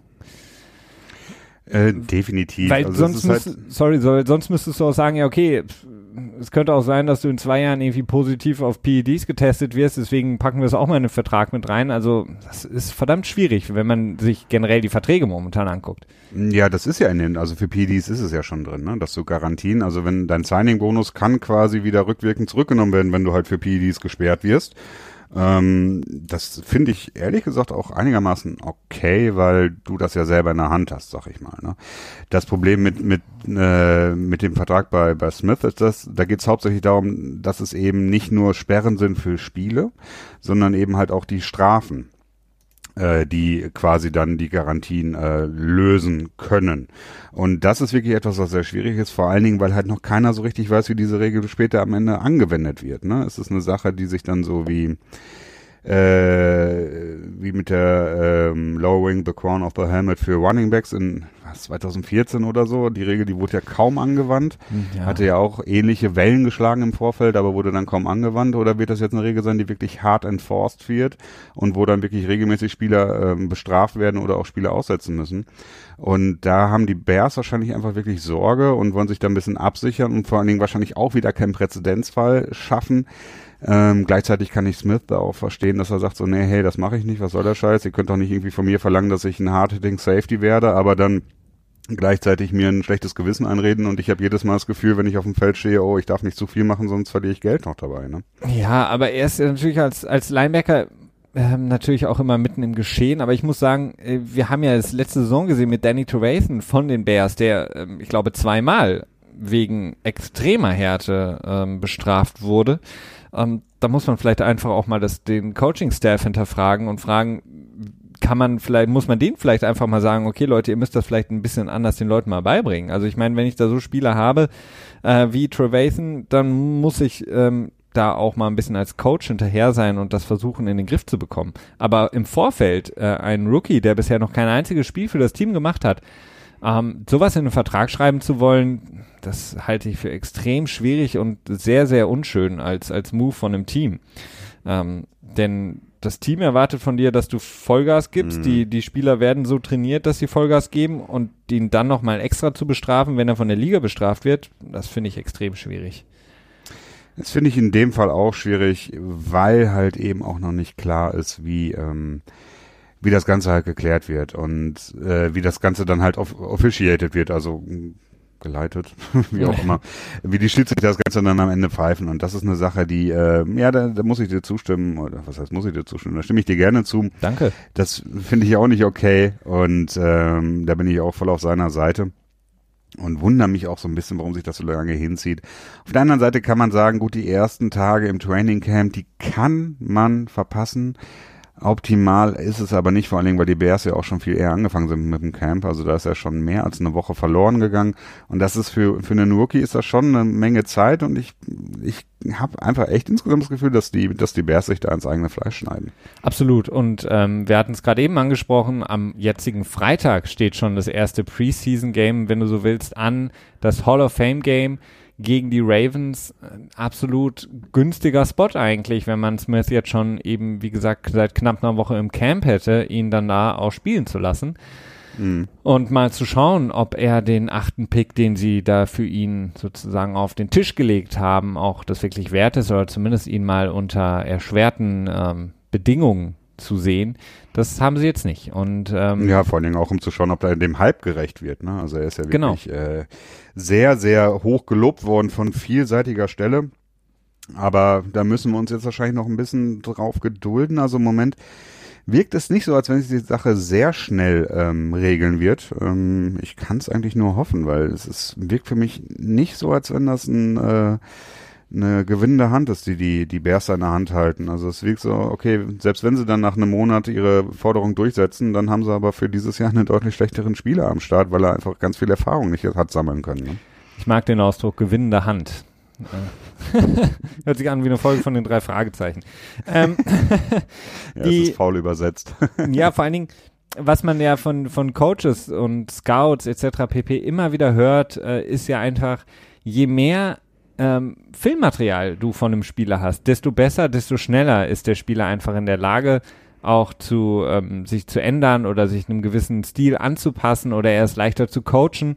Äh, definitiv. Weil also sonst, müsst, halt sorry, so, sonst müsstest du auch sagen, ja, okay, es könnte auch sein, dass du in zwei Jahren irgendwie positiv auf PEDs getestet wirst, deswegen packen wir es auch mal in den Vertrag mit rein. Also das ist verdammt schwierig, wenn man sich generell die Verträge momentan anguckt. Ja, das ist ja in den, also für PEDs ist es ja schon drin, ne? dass du Garantien, also wenn dein Signing-Bonus kann quasi wieder rückwirkend zurückgenommen werden, wenn du halt für PEDs gesperrt wirst. Ähm, das finde ich ehrlich gesagt auch einigermaßen okay, weil du das ja selber in der Hand hast, sag ich mal. Ne? Das Problem mit mit äh, mit dem Vertrag bei bei Smith ist das, da geht es hauptsächlich darum, dass es eben nicht nur Sperren sind für Spiele, sondern eben halt auch die Strafen äh, die quasi dann die Garantien äh, lösen können. Und das ist wirklich etwas, was sehr schwierig ist, vor allen Dingen, weil halt noch keiner so richtig weiß, wie diese Regel später am Ende angewendet wird. Ne? Es ist eine Sache, die sich dann so wie äh, wie mit der ähm, Lowering the Crown of the Helmet für Running Backs in 2014 oder so. Die Regel, die wurde ja kaum angewandt. Ja. Hatte ja auch ähnliche Wellen geschlagen im Vorfeld, aber wurde dann kaum angewandt. Oder wird das jetzt eine Regel sein, die wirklich hart enforced wird und wo dann wirklich regelmäßig Spieler ähm, bestraft werden oder auch Spieler aussetzen müssen? Und da haben die Bears wahrscheinlich einfach wirklich Sorge und wollen sich da ein bisschen absichern und vor allen Dingen wahrscheinlich auch wieder keinen Präzedenzfall schaffen. Ähm, gleichzeitig kann ich Smith da auch verstehen, dass er sagt so, nee, hey, das mache ich nicht, was soll der Scheiß? Ihr könnt doch nicht irgendwie von mir verlangen, dass ich ein Hard-Hitting Safety werde, aber dann gleichzeitig mir ein schlechtes Gewissen einreden und ich habe jedes Mal das Gefühl, wenn ich auf dem Feld stehe, oh, ich darf nicht zu viel machen, sonst verliere ich Geld noch dabei. Ne? Ja, aber er ist natürlich als, als Linebacker ähm, natürlich auch immer mitten im Geschehen, aber ich muss sagen, äh, wir haben ja das letzte Saison gesehen mit Danny Trevathan von den Bears, der, ähm, ich glaube, zweimal wegen extremer Härte ähm, bestraft wurde. Ähm, da muss man vielleicht einfach auch mal das, den Coaching-Staff hinterfragen und fragen, kann man vielleicht, muss man denen vielleicht einfach mal sagen, okay Leute, ihr müsst das vielleicht ein bisschen anders den Leuten mal beibringen. Also ich meine, wenn ich da so Spieler habe äh, wie Trevathan, dann muss ich ähm, da auch mal ein bisschen als Coach hinterher sein und das versuchen in den Griff zu bekommen. Aber im Vorfeld äh, ein Rookie, der bisher noch kein einziges Spiel für das Team gemacht hat, ähm, sowas in einen Vertrag schreiben zu wollen, das halte ich für extrem schwierig und sehr, sehr unschön als, als Move von einem Team. Ähm, denn das Team erwartet von dir, dass du Vollgas gibst. Mhm. Die, die Spieler werden so trainiert, dass sie Vollgas geben und ihn dann nochmal extra zu bestrafen, wenn er von der Liga bestraft wird, das finde ich extrem schwierig. Das finde ich in dem Fall auch schwierig, weil halt eben auch noch nicht klar ist, wie, ähm, wie das Ganze halt geklärt wird und äh, wie das Ganze dann halt off officiated wird, also geleitet, wie auch immer, wie die Schiedsrichter das Ganze dann am Ende pfeifen. Und das ist eine Sache, die, äh, ja, da, da muss ich dir zustimmen, oder was heißt, muss ich dir zustimmen? Da stimme ich dir gerne zu. Danke. Das finde ich auch nicht okay und ähm, da bin ich auch voll auf seiner Seite und wundere mich auch so ein bisschen, warum sich das so lange hinzieht. Auf der anderen Seite kann man sagen, gut, die ersten Tage im Training Camp, die kann man verpassen. Optimal ist es aber nicht, vor allen Dingen, weil die Bears ja auch schon viel eher angefangen sind mit dem Camp. Also da ist ja schon mehr als eine Woche verloren gegangen. Und das ist für, für einen Rookie ist das schon eine Menge Zeit. Und ich, ich habe einfach echt insgesamt das Gefühl, dass die, dass die Bears sich da ins eigene Fleisch schneiden. Absolut. Und ähm, wir hatten es gerade eben angesprochen, am jetzigen Freitag steht schon das erste Preseason-Game, wenn du so willst, an. Das Hall of Fame-Game gegen die Ravens absolut günstiger Spot eigentlich, wenn man Smith jetzt schon eben, wie gesagt, seit knapp einer Woche im Camp hätte, ihn dann da auch spielen zu lassen. Mhm. Und mal zu schauen, ob er den achten Pick, den sie da für ihn sozusagen auf den Tisch gelegt haben, auch das wirklich wert ist oder zumindest ihn mal unter erschwerten ähm, Bedingungen zu sehen. Das haben sie jetzt nicht. Und ähm, ja, vor allen Dingen auch um zu schauen, ob er dem Hype gerecht wird. Ne? Also er ist ja wirklich genau. äh, sehr, sehr hoch gelobt worden von vielseitiger Stelle. Aber da müssen wir uns jetzt wahrscheinlich noch ein bisschen drauf gedulden. Also im Moment wirkt es nicht so, als wenn sich die Sache sehr schnell ähm, regeln wird. Ähm, ich kann es eigentlich nur hoffen, weil es ist, wirkt für mich nicht so, als wenn das ein äh, eine gewinnende Hand ist, die die, die Bears in der Hand halten. Also es wirkt so, okay, selbst wenn sie dann nach einem Monat ihre Forderung durchsetzen, dann haben sie aber für dieses Jahr einen deutlich schlechteren Spieler am Start, weil er einfach ganz viel Erfahrung nicht hat sammeln können. Ne? Ich mag den Ausdruck gewinnende Hand. Hört sich an wie eine Folge von den drei Fragezeichen. Ähm, ja, die, es ist faul übersetzt. ja, vor allen Dingen, was man ja von, von Coaches und Scouts etc. pp. immer wieder hört, äh, ist ja einfach, je mehr ähm, Filmmaterial du von einem Spieler hast, desto besser, desto schneller ist der Spieler einfach in der Lage, auch zu ähm, sich zu ändern oder sich einem gewissen Stil anzupassen oder er ist leichter zu coachen.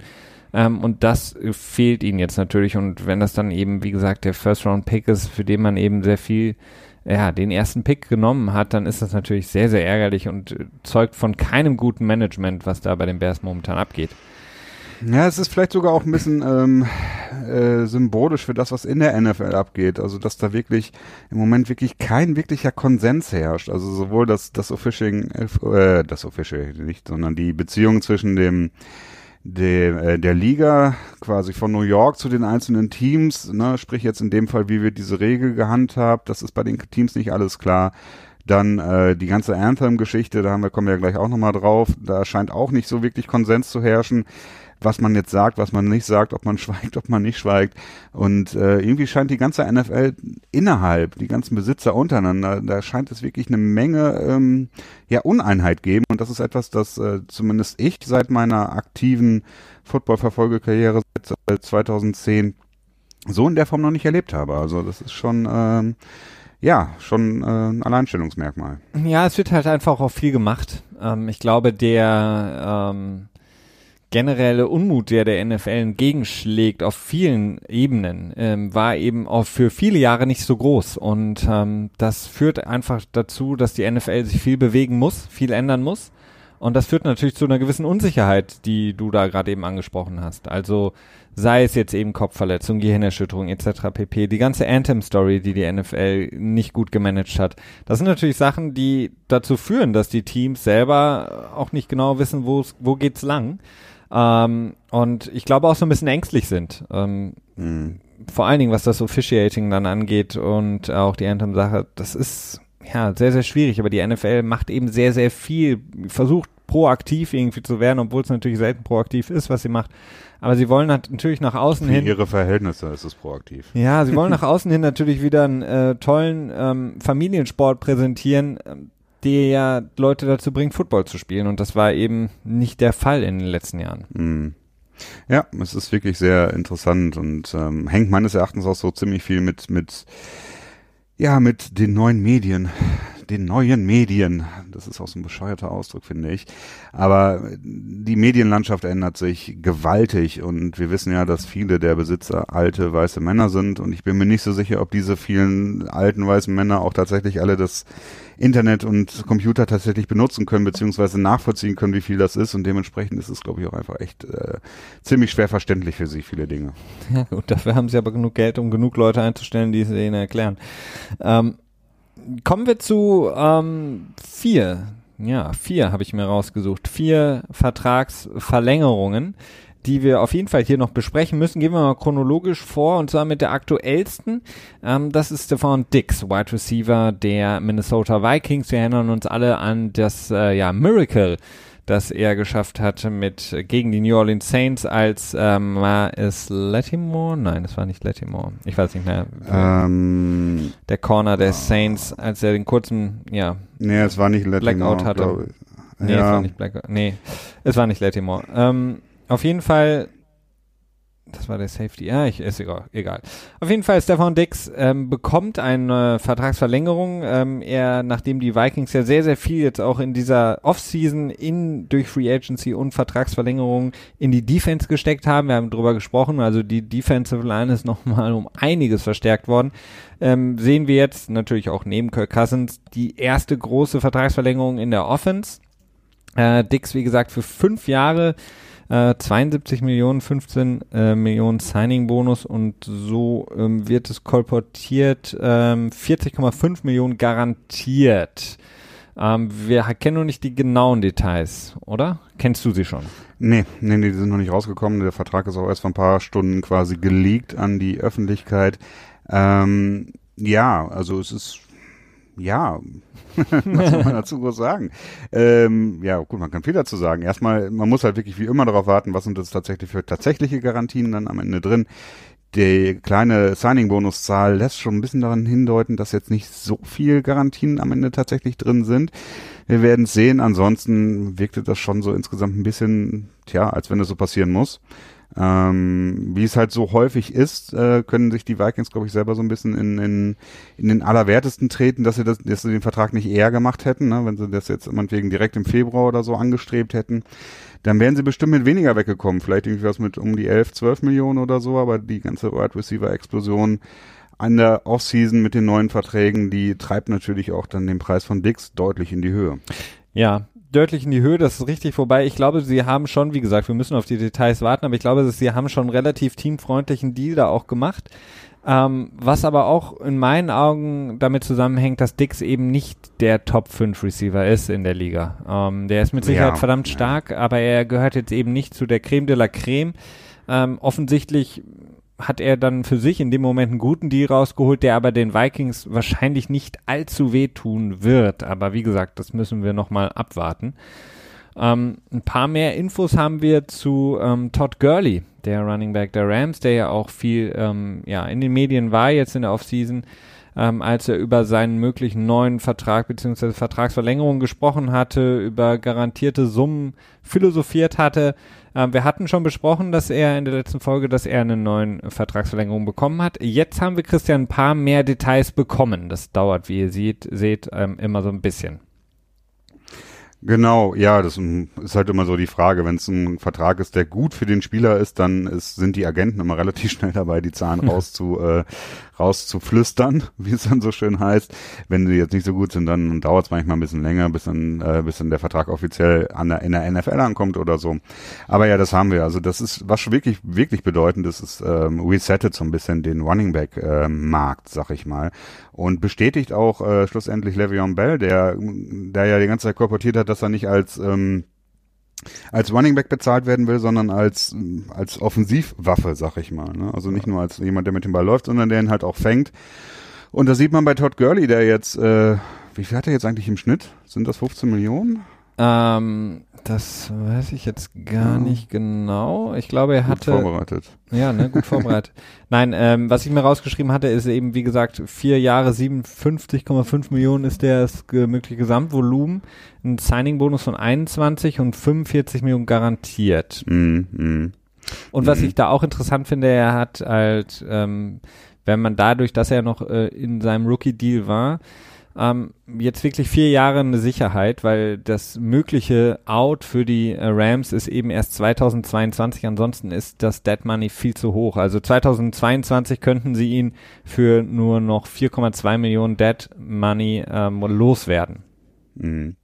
Ähm, und das fehlt ihnen jetzt natürlich. Und wenn das dann eben, wie gesagt, der First-Round-Pick ist, für den man eben sehr viel, ja, den ersten Pick genommen hat, dann ist das natürlich sehr, sehr ärgerlich und äh, zeugt von keinem guten Management, was da bei den Bears momentan abgeht. Ja, es ist vielleicht sogar auch ein bisschen ähm, äh, symbolisch für das, was in der NFL abgeht. Also, dass da wirklich im Moment wirklich kein wirklicher Konsens herrscht. Also sowohl das, das Official, äh, das Official nicht, sondern die Beziehung zwischen dem der, äh, der Liga quasi von New York zu den einzelnen Teams, ne, sprich jetzt in dem Fall, wie wird diese Regel gehandhabt, das ist bei den Teams nicht alles klar. Dann äh, die ganze Anthem-Geschichte, da haben wir, kommen wir ja gleich auch nochmal drauf, da scheint auch nicht so wirklich Konsens zu herrschen was man jetzt sagt, was man nicht sagt, ob man schweigt, ob man nicht schweigt. Und äh, irgendwie scheint die ganze NFL innerhalb, die ganzen Besitzer untereinander, da scheint es wirklich eine Menge ähm, ja Uneinheit geben. Und das ist etwas, das äh, zumindest ich seit meiner aktiven Football-Verfolgekarriere seit 2010 so in der Form noch nicht erlebt habe. Also das ist schon ähm, ja, schon äh, ein Alleinstellungsmerkmal. Ja, es wird halt einfach auch viel gemacht. Ähm, ich glaube, der ähm, generelle Unmut, der der NFL entgegenschlägt auf vielen Ebenen, ähm, war eben auch für viele Jahre nicht so groß. Und ähm, das führt einfach dazu, dass die NFL sich viel bewegen muss, viel ändern muss. Und das führt natürlich zu einer gewissen Unsicherheit, die du da gerade eben angesprochen hast. Also sei es jetzt eben Kopfverletzung, Gehirnerschütterung etc. pp. Die ganze Anthem-Story, die die NFL nicht gut gemanagt hat. Das sind natürlich Sachen, die dazu führen, dass die Teams selber auch nicht genau wissen, wo geht's lang. Ähm, und ich glaube auch so ein bisschen ängstlich sind. Ähm, mhm. Vor allen Dingen, was das Officiating dann angeht und auch die Anthem-Sache, das ist ja sehr, sehr schwierig. Aber die NFL macht eben sehr, sehr viel, versucht proaktiv irgendwie zu werden, obwohl es natürlich selten proaktiv ist, was sie macht. Aber sie wollen natürlich nach außen Für hin. ihre Verhältnisse ist es proaktiv. Ja, sie wollen nach außen hin natürlich wieder einen äh, tollen ähm, Familiensport präsentieren, der ja Leute dazu bringt, Football zu spielen. Und das war eben nicht der Fall in den letzten Jahren. Mm. Ja, es ist wirklich sehr interessant und ähm, hängt meines Erachtens auch so ziemlich viel mit, mit, ja, mit den neuen Medien den neuen Medien. Das ist auch so ein bescheuerter Ausdruck, finde ich. Aber die Medienlandschaft ändert sich gewaltig und wir wissen ja, dass viele der Besitzer alte weiße Männer sind und ich bin mir nicht so sicher, ob diese vielen alten weißen Männer auch tatsächlich alle das Internet und Computer tatsächlich benutzen können, beziehungsweise nachvollziehen können, wie viel das ist. Und dementsprechend ist es, glaube ich, auch einfach echt äh, ziemlich schwer verständlich für sie, viele Dinge. Ja gut, dafür haben sie aber genug Geld, um genug Leute einzustellen, die es ihnen erklären. Ähm, kommen wir zu ähm, vier. Ja, vier habe ich mir rausgesucht. Vier Vertragsverlängerungen die wir auf jeden Fall hier noch besprechen müssen. Gehen wir mal chronologisch vor und zwar mit der aktuellsten. Ähm, das ist Stefan Dix, Wide Receiver der Minnesota Vikings. Wir erinnern uns alle an das äh, ja, Miracle, das er geschafft hatte mit gegen die New Orleans Saints als ähm, war es Latimore? Nein, das war nicht Latimore. Ich weiß nicht mehr. Ähm, der Corner der Saints, als er den kurzen, ja. Nee, es war nicht Latimore. Blackout hatte. Nee, ja. es war nicht Blackout. Nee, es war nicht Latimore. Ähm, auf jeden Fall, das war der Safety. Ja, ich, ist egal. egal. Auf jeden Fall, Stefan Dix ähm, bekommt eine Vertragsverlängerung. Ähm, er, nachdem die Vikings ja sehr, sehr viel jetzt auch in dieser Offseason in durch Free Agency und Vertragsverlängerung in die Defense gesteckt haben. Wir haben drüber gesprochen. Also die Defensive Line ist nochmal um einiges verstärkt worden. Ähm, sehen wir jetzt natürlich auch neben Kirk Cousins die erste große Vertragsverlängerung in der Offense. Äh, Dix, wie gesagt, für fünf Jahre äh, 72 Millionen, 15 äh, Millionen Signing-Bonus und so ähm, wird es kolportiert, ähm, 40,5 Millionen garantiert. Ähm, wir kennen noch nicht die genauen Details, oder? Kennst du sie schon? Nee, nee, nee, die sind noch nicht rausgekommen. Der Vertrag ist auch erst vor ein paar Stunden quasi geleakt an die Öffentlichkeit. Ähm, ja, also es ist ja, was soll man dazu groß sagen? Ähm, ja, gut, man kann viel dazu sagen. Erstmal, man muss halt wirklich wie immer darauf warten, was sind das tatsächlich für tatsächliche Garantien dann am Ende drin. Die kleine Signing-Bonuszahl lässt schon ein bisschen daran hindeuten, dass jetzt nicht so viel Garantien am Ende tatsächlich drin sind. Wir werden sehen. Ansonsten wirkte das schon so insgesamt ein bisschen, tja, als wenn es so passieren muss. Ähm, wie es halt so häufig ist, äh, können sich die Vikings, glaube ich, selber so ein bisschen in, in, in den Allerwertesten treten, dass sie, das, dass sie den Vertrag nicht eher gemacht hätten, ne? wenn sie das jetzt meinetwegen direkt im Februar oder so angestrebt hätten. Dann wären sie bestimmt mit weniger weggekommen, vielleicht irgendwie was mit um die 11, 12 Millionen oder so, aber die ganze Wide Receiver Explosion an der Offseason mit den neuen Verträgen, die treibt natürlich auch dann den Preis von Dix deutlich in die Höhe. Ja, deutlich in die Höhe, das ist richtig vorbei. Ich glaube, sie haben schon, wie gesagt, wir müssen auf die Details warten, aber ich glaube, sie haben schon einen relativ teamfreundlichen Deal da auch gemacht. Ähm, was aber auch in meinen Augen damit zusammenhängt, dass Dix eben nicht der Top 5 Receiver ist in der Liga. Ähm, der ist mit Sicherheit ja, verdammt stark, ja. aber er gehört jetzt eben nicht zu der Creme de la Creme. Ähm, offensichtlich hat er dann für sich in dem Moment einen guten Deal rausgeholt, der aber den Vikings wahrscheinlich nicht allzu wehtun wird. Aber wie gesagt, das müssen wir nochmal abwarten. Ähm, ein paar mehr Infos haben wir zu ähm, Todd Gurley, der Running Back der Rams, der ja auch viel ähm, ja, in den Medien war jetzt in der Offseason, ähm, als er über seinen möglichen neuen Vertrag bzw. Vertragsverlängerung gesprochen hatte, über garantierte Summen philosophiert hatte. Ähm, wir hatten schon besprochen, dass er in der letzten Folge, dass er eine neue Vertragsverlängerung bekommen hat. Jetzt haben wir Christian ein paar mehr Details bekommen. Das dauert, wie ihr seht, seht ähm, immer so ein bisschen. Genau, ja, das ist halt immer so die Frage. Wenn es ein Vertrag ist, der gut für den Spieler ist, dann ist, sind die Agenten immer relativ schnell dabei, die Zahlen rauszu, äh, rauszuflüstern, wie es dann so schön heißt. Wenn die jetzt nicht so gut sind, dann dauert es manchmal ein bisschen länger, bis dann, äh, bis dann der Vertrag offiziell an der, in der NFL ankommt oder so. Aber ja, das haben wir. Also das ist, was wirklich, wirklich bedeutend ist, ist ähm, resettet so ein bisschen den Running Back äh, Markt, sag ich mal. Und bestätigt auch äh, schlussendlich Le'Veon Bell, der, der ja die ganze Zeit korportiert hat, dass er nicht als ähm, als Running Back bezahlt werden will, sondern als, als Offensivwaffe, sag ich mal. Ne? Also nicht nur als jemand, der mit dem Ball läuft, sondern der ihn halt auch fängt. Und da sieht man bei Todd Gurley, der jetzt, äh, wie viel hat er jetzt eigentlich im Schnitt? Sind das 15 Millionen? Ähm, das weiß ich jetzt gar ja. nicht genau. Ich glaube, er hatte. Gut vorbereitet. Ja, ne, gut vorbereitet. Nein, ähm, was ich mir rausgeschrieben hatte, ist eben, wie gesagt, vier Jahre 57,5 Millionen ist das mögliche Gesamtvolumen. Ein Signing-Bonus von 21 und 45 Millionen garantiert. Mm, mm. Und was mm. ich da auch interessant finde, er hat halt, ähm, wenn man dadurch, dass er noch äh, in seinem Rookie-Deal war, ähm, jetzt wirklich vier Jahre eine Sicherheit, weil das mögliche Out für die äh, Rams ist eben erst 2022. Ansonsten ist das Dead Money viel zu hoch. Also 2022 könnten sie ihn für nur noch 4,2 Millionen Dead Money ähm, loswerden. Mhm.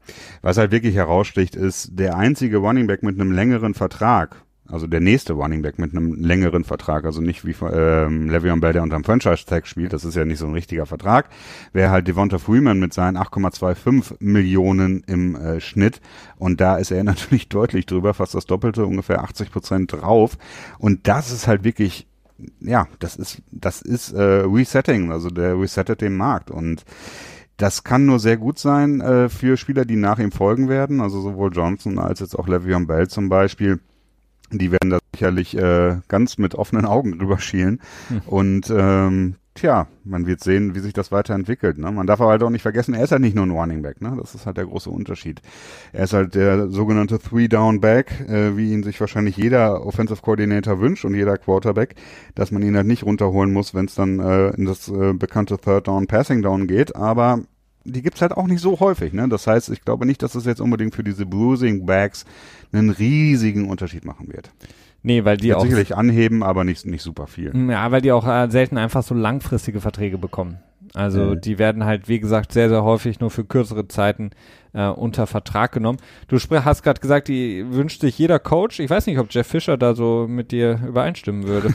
Was halt wirklich heraussticht, ist der einzige Running Back mit einem längeren Vertrag, also der nächste Running Back mit einem längeren Vertrag, also nicht wie ähm, Le'Veon Bell, der unter dem Franchise-Tag spielt, das ist ja nicht so ein richtiger Vertrag, wäre halt Devonta Freeman mit seinen 8,25 Millionen im äh, Schnitt. Und da ist er natürlich deutlich drüber, fast das Doppelte, ungefähr 80 Prozent drauf. Und das ist halt wirklich ja, das ist, das ist äh, Resetting, also der resettet den Markt. Und das kann nur sehr gut sein äh, für Spieler, die nach ihm folgen werden, also sowohl Johnson als jetzt auch Le'Veon Bell zum Beispiel. Die werden da sicherlich äh, ganz mit offenen Augen drüber schielen. Hm. Und ähm, tja, man wird sehen, wie sich das weiterentwickelt. Ne? Man darf aber halt auch nicht vergessen, er ist halt nicht nur ein Running Back. Ne? Das ist halt der große Unterschied. Er ist halt der sogenannte Three-Down-Back, äh, wie ihn sich wahrscheinlich jeder Offensive Coordinator wünscht und jeder Quarterback, dass man ihn halt nicht runterholen muss, wenn es dann äh, in das äh, bekannte Third-Down, Passing-Down geht. Aber die gibt's halt auch nicht so häufig. Ne? Das heißt, ich glaube nicht, dass es jetzt unbedingt für diese Bruising Bags einen riesigen Unterschied machen wird. Nee, weil die wird auch sicherlich anheben, aber nicht nicht super viel. Mm, ja, weil die auch äh, selten einfach so langfristige Verträge bekommen. Also mhm. die werden halt, wie gesagt, sehr, sehr häufig nur für kürzere Zeiten äh, unter Vertrag genommen. Du hast gerade gesagt, die wünscht sich jeder Coach. Ich weiß nicht, ob Jeff Fischer da so mit dir übereinstimmen würde.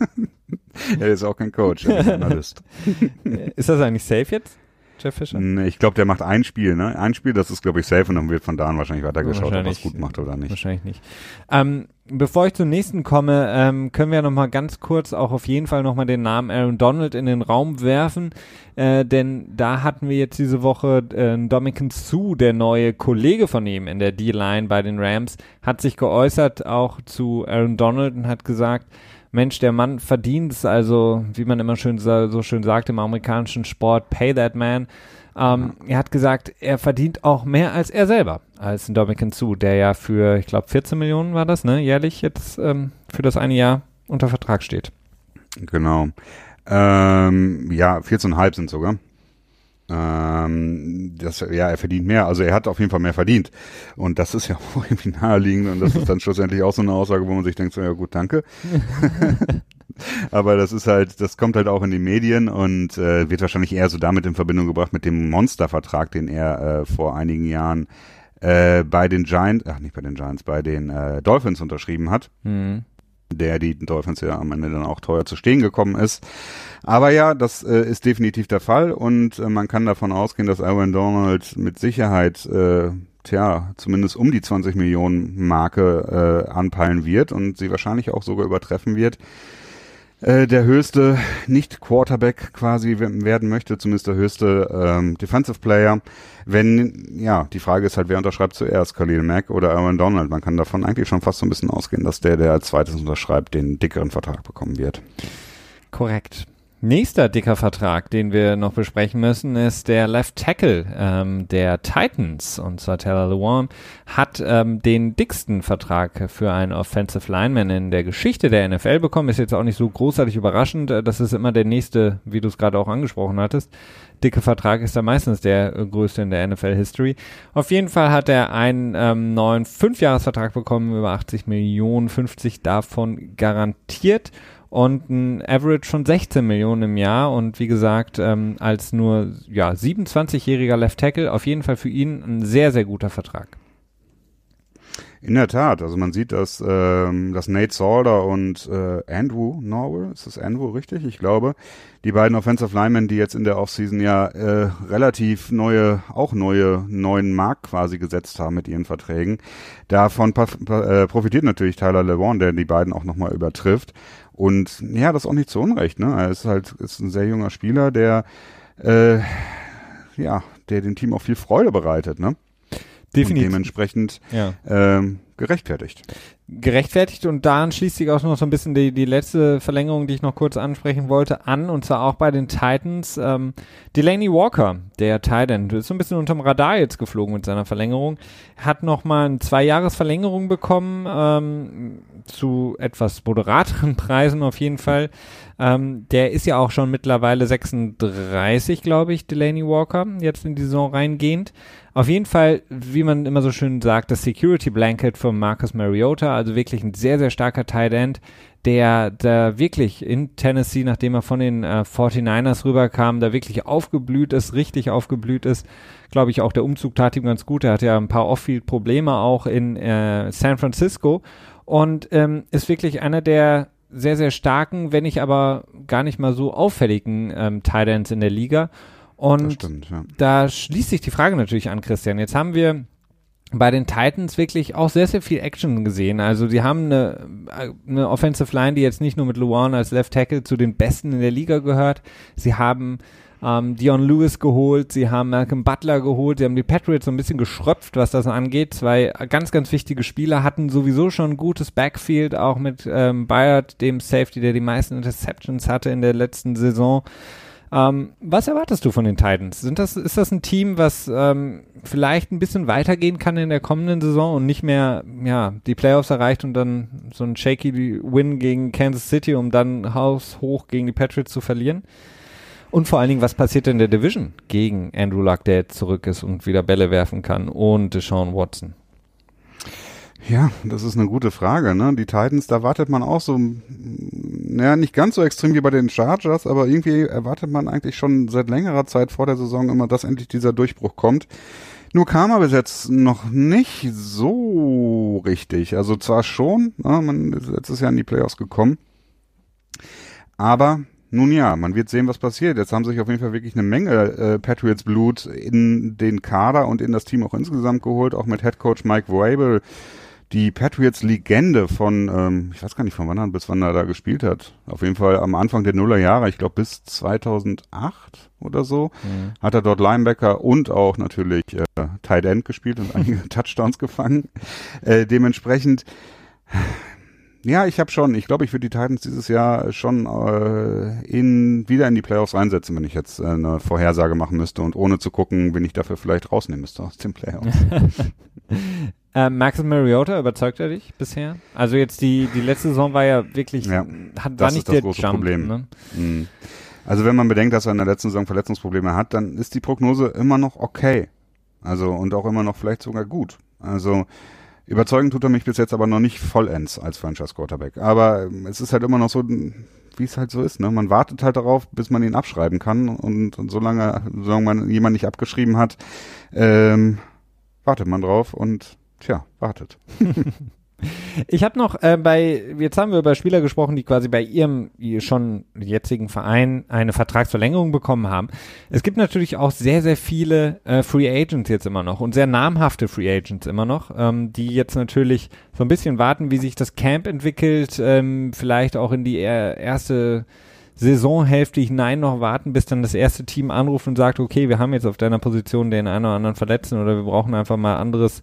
er ist auch kein Coach, er ist Analyst. ist das eigentlich safe jetzt? Jeff Fischer? Ich glaube, der macht ein Spiel, ne? Ein Spiel, das ist, glaube ich, safe und dann wird von da an wahrscheinlich weitergeschaut, ob er es gut macht oder nicht. Wahrscheinlich nicht. Ähm, bevor ich zum nächsten komme, ähm, können wir noch mal ganz kurz auch auf jeden Fall noch mal den Namen Aaron Donald in den Raum werfen, äh, denn da hatten wir jetzt diese Woche äh, Dominican Sue, der neue Kollege von ihm in der D-Line bei den Rams, hat sich geäußert auch zu Aaron Donald und hat gesagt, Mensch, der Mann verdient es, also wie man immer schön so schön sagt im amerikanischen Sport, pay that man. Ähm, er hat gesagt, er verdient auch mehr als er selber, als ein Dominican Sue, der ja für, ich glaube, 14 Millionen war das, ne, jährlich jetzt ähm, für das eine Jahr unter Vertrag steht. Genau. Ähm, ja, 14,5 sind sogar. Ähm, das, ja, er verdient mehr. Also er hat auf jeden Fall mehr verdient. Und das ist ja auch irgendwie naheliegend. Und das ist dann schlussendlich auch so eine Aussage, wo man sich denkt, so, ja gut, danke. Aber das ist halt, das kommt halt auch in die Medien und äh, wird wahrscheinlich eher so damit in Verbindung gebracht mit dem Monstervertrag, den er äh, vor einigen Jahren äh, bei den Giants, ach nicht bei den Giants, bei den äh, Dolphins unterschrieben hat. Mhm der die Dolphins ja am Ende dann auch teuer zu stehen gekommen ist. Aber ja, das äh, ist definitiv der Fall und äh, man kann davon ausgehen, dass Aaron Donald mit Sicherheit äh, tja, zumindest um die 20 Millionen Marke äh, anpeilen wird und sie wahrscheinlich auch sogar übertreffen wird. Äh, der höchste Nicht-Quarterback quasi werden möchte, zumindest der höchste ähm, Defensive Player. Wenn, ja, die Frage ist halt, wer unterschreibt zuerst, Khalil Mack oder Aaron Donald? Man kann davon eigentlich schon fast so ein bisschen ausgehen, dass der, der als zweites unterschreibt, den dickeren Vertrag bekommen wird. Korrekt. Nächster dicker Vertrag, den wir noch besprechen müssen, ist der Left Tackle ähm, der Titans. Und zwar Taylor Lewan hat ähm, den dicksten Vertrag für einen Offensive Lineman in der Geschichte der NFL bekommen. Ist jetzt auch nicht so großartig überraschend. Äh, das ist immer der nächste, wie du es gerade auch angesprochen hattest. Dicke Vertrag ist da meistens der äh, größte in der NFL History. Auf jeden Fall hat er einen ähm, neuen Fünfjahresvertrag bekommen, über 80 Millionen, 50 davon garantiert und ein Average von 16 Millionen im Jahr und wie gesagt, ähm, als nur ja, 27-jähriger Left Tackle auf jeden Fall für ihn ein sehr, sehr guter Vertrag. In der Tat, also man sieht, dass, ähm, dass Nate Salder und äh, Andrew Norwell, ist das Andrew richtig? Ich glaube, die beiden Offensive Linemen, die jetzt in der Offseason ja äh, relativ neue, auch neue, neuen Markt quasi gesetzt haben mit ihren Verträgen. Davon äh, profitiert natürlich Tyler LeBron, der die beiden auch nochmal übertrifft. Und ja, das ist auch nicht zu Unrecht. Ne? Er ist halt ist ein sehr junger Spieler, der äh, ja, der dem Team auch viel Freude bereitet. Ne? Definitiv. Und dementsprechend ja. ähm, gerechtfertigt. Gerechtfertigt und daran schließt sich auch noch so ein bisschen die, die letzte Verlängerung, die ich noch kurz ansprechen wollte, an und zwar auch bei den Titans. Ähm, Delaney Walker, der Titan, ist so ein bisschen unterm Radar jetzt geflogen mit seiner Verlängerung, hat nochmal eine Zwei-Jahres-Verlängerung bekommen, ähm, zu etwas moderateren Preisen auf jeden Fall. Ähm, der ist ja auch schon mittlerweile 36, glaube ich, Delaney Walker, jetzt in die Saison reingehend. Auf jeden Fall, wie man immer so schön sagt, das Security Blanket von Marcus Mariota, also wirklich ein sehr, sehr starker Tight End, der da wirklich in Tennessee, nachdem er von den äh, 49ers rüberkam, da wirklich aufgeblüht ist, richtig aufgeblüht ist. Glaube ich, auch der Umzug tat ihm ganz gut. Er hat ja ein paar Off-Field-Probleme auch in äh, San Francisco und ähm, ist wirklich einer der sehr, sehr starken, wenn nicht aber gar nicht mal so auffälligen ähm, Tight Ends in der Liga. Und stimmt, ja. da schließt sich die Frage natürlich an, Christian. Jetzt haben wir bei den Titans wirklich auch sehr, sehr viel Action gesehen. Also die haben eine, eine Offensive Line, die jetzt nicht nur mit Luan als Left Tackle zu den Besten in der Liga gehört. Sie haben ähm, Dion Lewis geholt, sie haben Malcolm Butler geholt, sie haben die Patriots so ein bisschen geschröpft, was das angeht. Zwei ganz, ganz wichtige Spieler hatten sowieso schon ein gutes Backfield, auch mit ähm, Bayard, dem Safety, der die meisten Interceptions hatte in der letzten Saison. Ähm, was erwartest du von den Titans? Sind das, ist das ein Team, was ähm, vielleicht ein bisschen weitergehen kann in der kommenden Saison und nicht mehr ja, die Playoffs erreicht und dann so ein shaky Win gegen Kansas City, um dann haushoch gegen die Patriots zu verlieren? Und vor allen Dingen, was passiert in der Division gegen Andrew Luck, der jetzt zurück ist und wieder Bälle werfen kann und Deshaun Watson? Ja, das ist eine gute Frage. Ne? Die Titans, da wartet man auch so, naja, nicht ganz so extrem wie bei den Chargers, aber irgendwie erwartet man eigentlich schon seit längerer Zeit vor der Saison immer, dass endlich dieser Durchbruch kommt. Nur kam er bis jetzt noch nicht so richtig. Also zwar schon, ne, man ist letztes Jahr in die Playoffs gekommen, aber nun ja, man wird sehen, was passiert. Jetzt haben sich auf jeden Fall wirklich eine Menge äh, Patriots Blut in den Kader und in das Team auch insgesamt geholt, auch mit Head Coach Mike Vrabel die Patriots-Legende von, ähm, ich weiß gar nicht von wann er bis wann er da gespielt hat. Auf jeden Fall am Anfang der Nullerjahre, ich glaube bis 2008 oder so, mhm. hat er dort Linebacker und auch natürlich äh, Tight End gespielt und einige Touchdowns gefangen. Äh, dementsprechend, ja, ich habe schon, ich glaube, ich würde die Titans dieses Jahr schon äh, in, wieder in die Playoffs reinsetzen, wenn ich jetzt äh, eine Vorhersage machen müsste und ohne zu gucken, wen ich dafür vielleicht rausnehmen müsste aus den Playoffs. Äh, Max Mariota, überzeugt er dich bisher? Also jetzt die, die letzte Saison war ja wirklich, ja, hat, war nicht der große Jump, Problem. Ne? Mhm. Also wenn man bedenkt, dass er in der letzten Saison Verletzungsprobleme hat, dann ist die Prognose immer noch okay. Also und auch immer noch vielleicht sogar gut. Also überzeugen tut er mich bis jetzt aber noch nicht vollends als Franchise Quarterback. Aber es ist halt immer noch so, wie es halt so ist. Ne? Man wartet halt darauf, bis man ihn abschreiben kann und, und solange, solange man jemanden nicht abgeschrieben hat, ähm, wartet man drauf und tja, wartet. Ich habe noch äh, bei, jetzt haben wir über Spieler gesprochen, die quasi bei ihrem schon jetzigen Verein eine Vertragsverlängerung bekommen haben. Es gibt natürlich auch sehr, sehr viele äh, Free Agents jetzt immer noch und sehr namhafte Free Agents immer noch, ähm, die jetzt natürlich so ein bisschen warten, wie sich das Camp entwickelt, ähm, vielleicht auch in die erste Saisonhälfte hinein noch warten, bis dann das erste Team anruft und sagt, okay, wir haben jetzt auf deiner Position den einen oder anderen Verletzten oder wir brauchen einfach mal anderes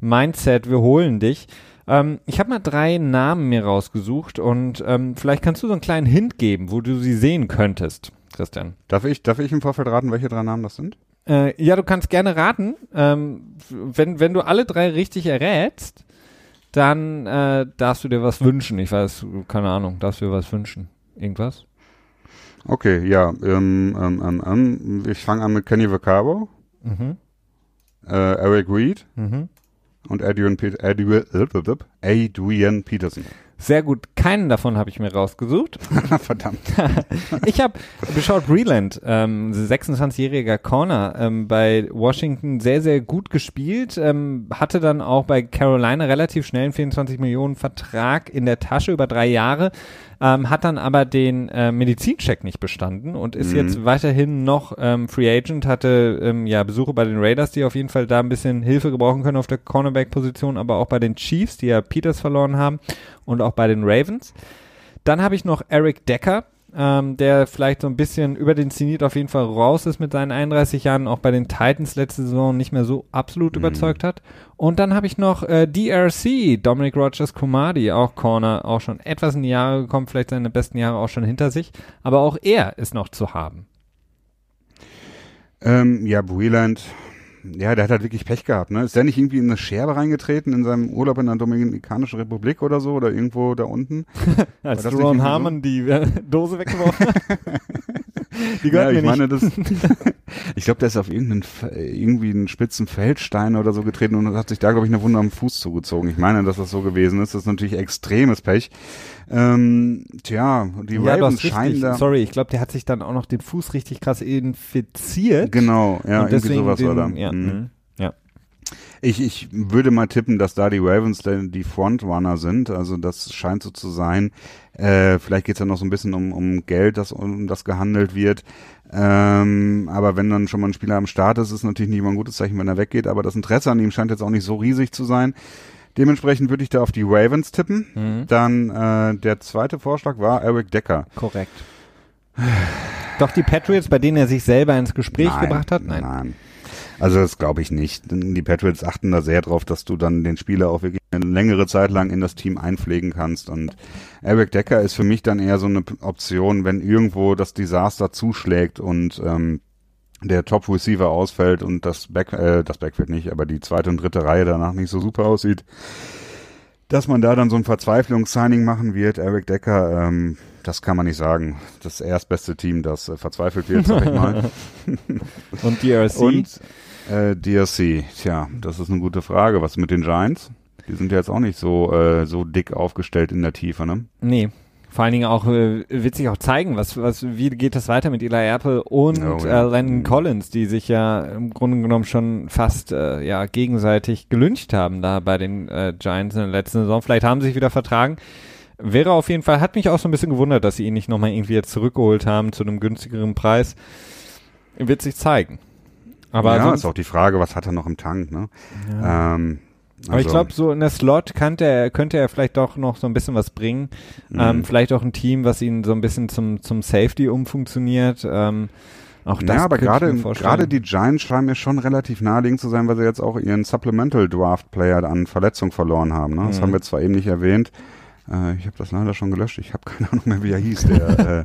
Mindset, wir holen dich. Ähm, ich habe mal drei Namen mir rausgesucht und ähm, vielleicht kannst du so einen kleinen Hint geben, wo du sie sehen könntest, Christian. Darf ich, darf ich im Vorfeld raten, welche drei Namen das sind? Äh, ja, du kannst gerne raten. Ähm, wenn, wenn du alle drei richtig errätst, dann äh, darfst du dir was wünschen. Ich weiß, keine Ahnung, darfst du dir was wünschen? Irgendwas? Okay, ja. Ähm, ähm, ähm, ähm ich fange an mit Kenny Vaccaro, mhm. äh, Eric Reed, mhm und Adrian, Pet Adrian, Adrian Peterson. Sehr gut. Keinen davon habe ich mir rausgesucht. Verdammt. ich habe beschaut Breland, ähm, 26-jähriger Corner, ähm, bei Washington sehr, sehr gut gespielt. Ähm, hatte dann auch bei Carolina relativ schnell einen 24 Millionen Vertrag in der Tasche über drei Jahre ähm, hat dann aber den äh, Medizincheck nicht bestanden und ist mhm. jetzt weiterhin noch ähm, Free Agent, hatte ähm, ja Besuche bei den Raiders, die auf jeden Fall da ein bisschen Hilfe gebrauchen können auf der Cornerback-Position, aber auch bei den Chiefs, die ja Peters verloren haben und auch bei den Ravens. Dann habe ich noch Eric Decker, ähm, der vielleicht so ein bisschen über den Zenit auf jeden Fall raus ist mit seinen 31 Jahren, auch bei den Titans letzte Saison nicht mehr so absolut mhm. überzeugt hat. Und dann habe ich noch äh, DRC, Dominic Rogers Kumadi, auch Corner, auch schon etwas in die Jahre gekommen, vielleicht seine besten Jahre auch schon hinter sich, aber auch er ist noch zu haben. Ähm, ja, Breland ja, der hat halt wirklich Pech gehabt, ne? Ist der nicht irgendwie in eine Scherbe reingetreten in seinem Urlaub in der Dominikanischen Republik oder so oder irgendwo da unten? Als Ron Harmon so? die äh, Dose weggeworfen. die gehört ja, ich mir meine, nicht. Das, ich glaube, der ist auf irgendeinen irgendwie einen spitzen Feldstein oder so getreten und hat sich da, glaube ich, eine Wunde am Fuß zugezogen. Ich meine, dass das so gewesen ist. Das ist natürlich extremes Pech. Ähm, tja, die ja, Ravens scheinen da. Sorry, ich glaube, der hat sich dann auch noch den Fuß richtig krass infiziert. Genau, ja, irgendwie sowas den, war da. Ja, mhm. Ich, ich würde mal tippen, dass da die Ravens die Frontrunner sind. Also das scheint so zu sein. Äh, vielleicht geht's ja noch so ein bisschen um, um Geld, das um das gehandelt wird. Ähm, aber wenn dann schon mal ein Spieler am Start ist, ist es natürlich nicht immer ein gutes Zeichen, wenn er weggeht. Aber das Interesse an ihm scheint jetzt auch nicht so riesig zu sein. Dementsprechend würde ich da auf die Ravens tippen. Mhm. Dann äh, der zweite Vorschlag war Eric Decker. Korrekt. Doch die Patriots, bei denen er sich selber ins Gespräch nein, gebracht hat? Nein. Nein. Also das glaube ich nicht. Die Patriots achten da sehr drauf, dass du dann den Spieler auch wirklich eine längere Zeit lang in das Team einpflegen kannst. Und Eric Decker ist für mich dann eher so eine Option, wenn irgendwo das Desaster zuschlägt und ähm, der Top Receiver ausfällt und das Back, äh, das Backfield nicht, aber die zweite und dritte Reihe danach nicht so super aussieht, dass man da dann so ein Verzweiflungssigning machen wird. Eric Decker, ähm, das kann man nicht sagen. Das erstbeste Team, das äh, verzweifelt wird, sag ich mal. und DRC? Und äh, DRC, tja, das ist eine gute Frage. Was mit den Giants? Die sind ja jetzt auch nicht so, äh, so dick aufgestellt in der Tiefe, ne? Nee, vor allen Dingen auch äh, wird sich auch zeigen, was, was, wie geht das weiter mit Eli Apple und oh, ja. äh, Landon mhm. Collins, die sich ja im Grunde genommen schon fast äh, ja gegenseitig gelüncht haben da bei den äh, Giants in der letzten Saison. Vielleicht haben sie sich wieder vertragen. Wäre auf jeden Fall, hat mich auch so ein bisschen gewundert, dass sie ihn nicht nochmal irgendwie jetzt zurückgeholt haben zu einem günstigeren Preis. Wird sich zeigen. Aber ja, ist auch die Frage, was hat er noch im Tank, ne? Ja. Ähm, also. Aber ich also glaube, so in der Slot könnte er, könnte er vielleicht doch noch so ein bisschen was bringen. Mhm. Ähm, vielleicht auch ein Team, was ihn so ein bisschen zum, zum Safety umfunktioniert. Ähm, auch das ja, aber gerade gerade die Giants scheinen mir schon relativ naheliegend zu sein, weil sie jetzt auch ihren Supplemental Draft Player an Verletzung verloren haben. Ne? Das mhm. haben wir zwar eben nicht erwähnt. Äh, ich habe das leider schon gelöscht. Ich habe keine Ahnung mehr, wie er hieß, der, äh,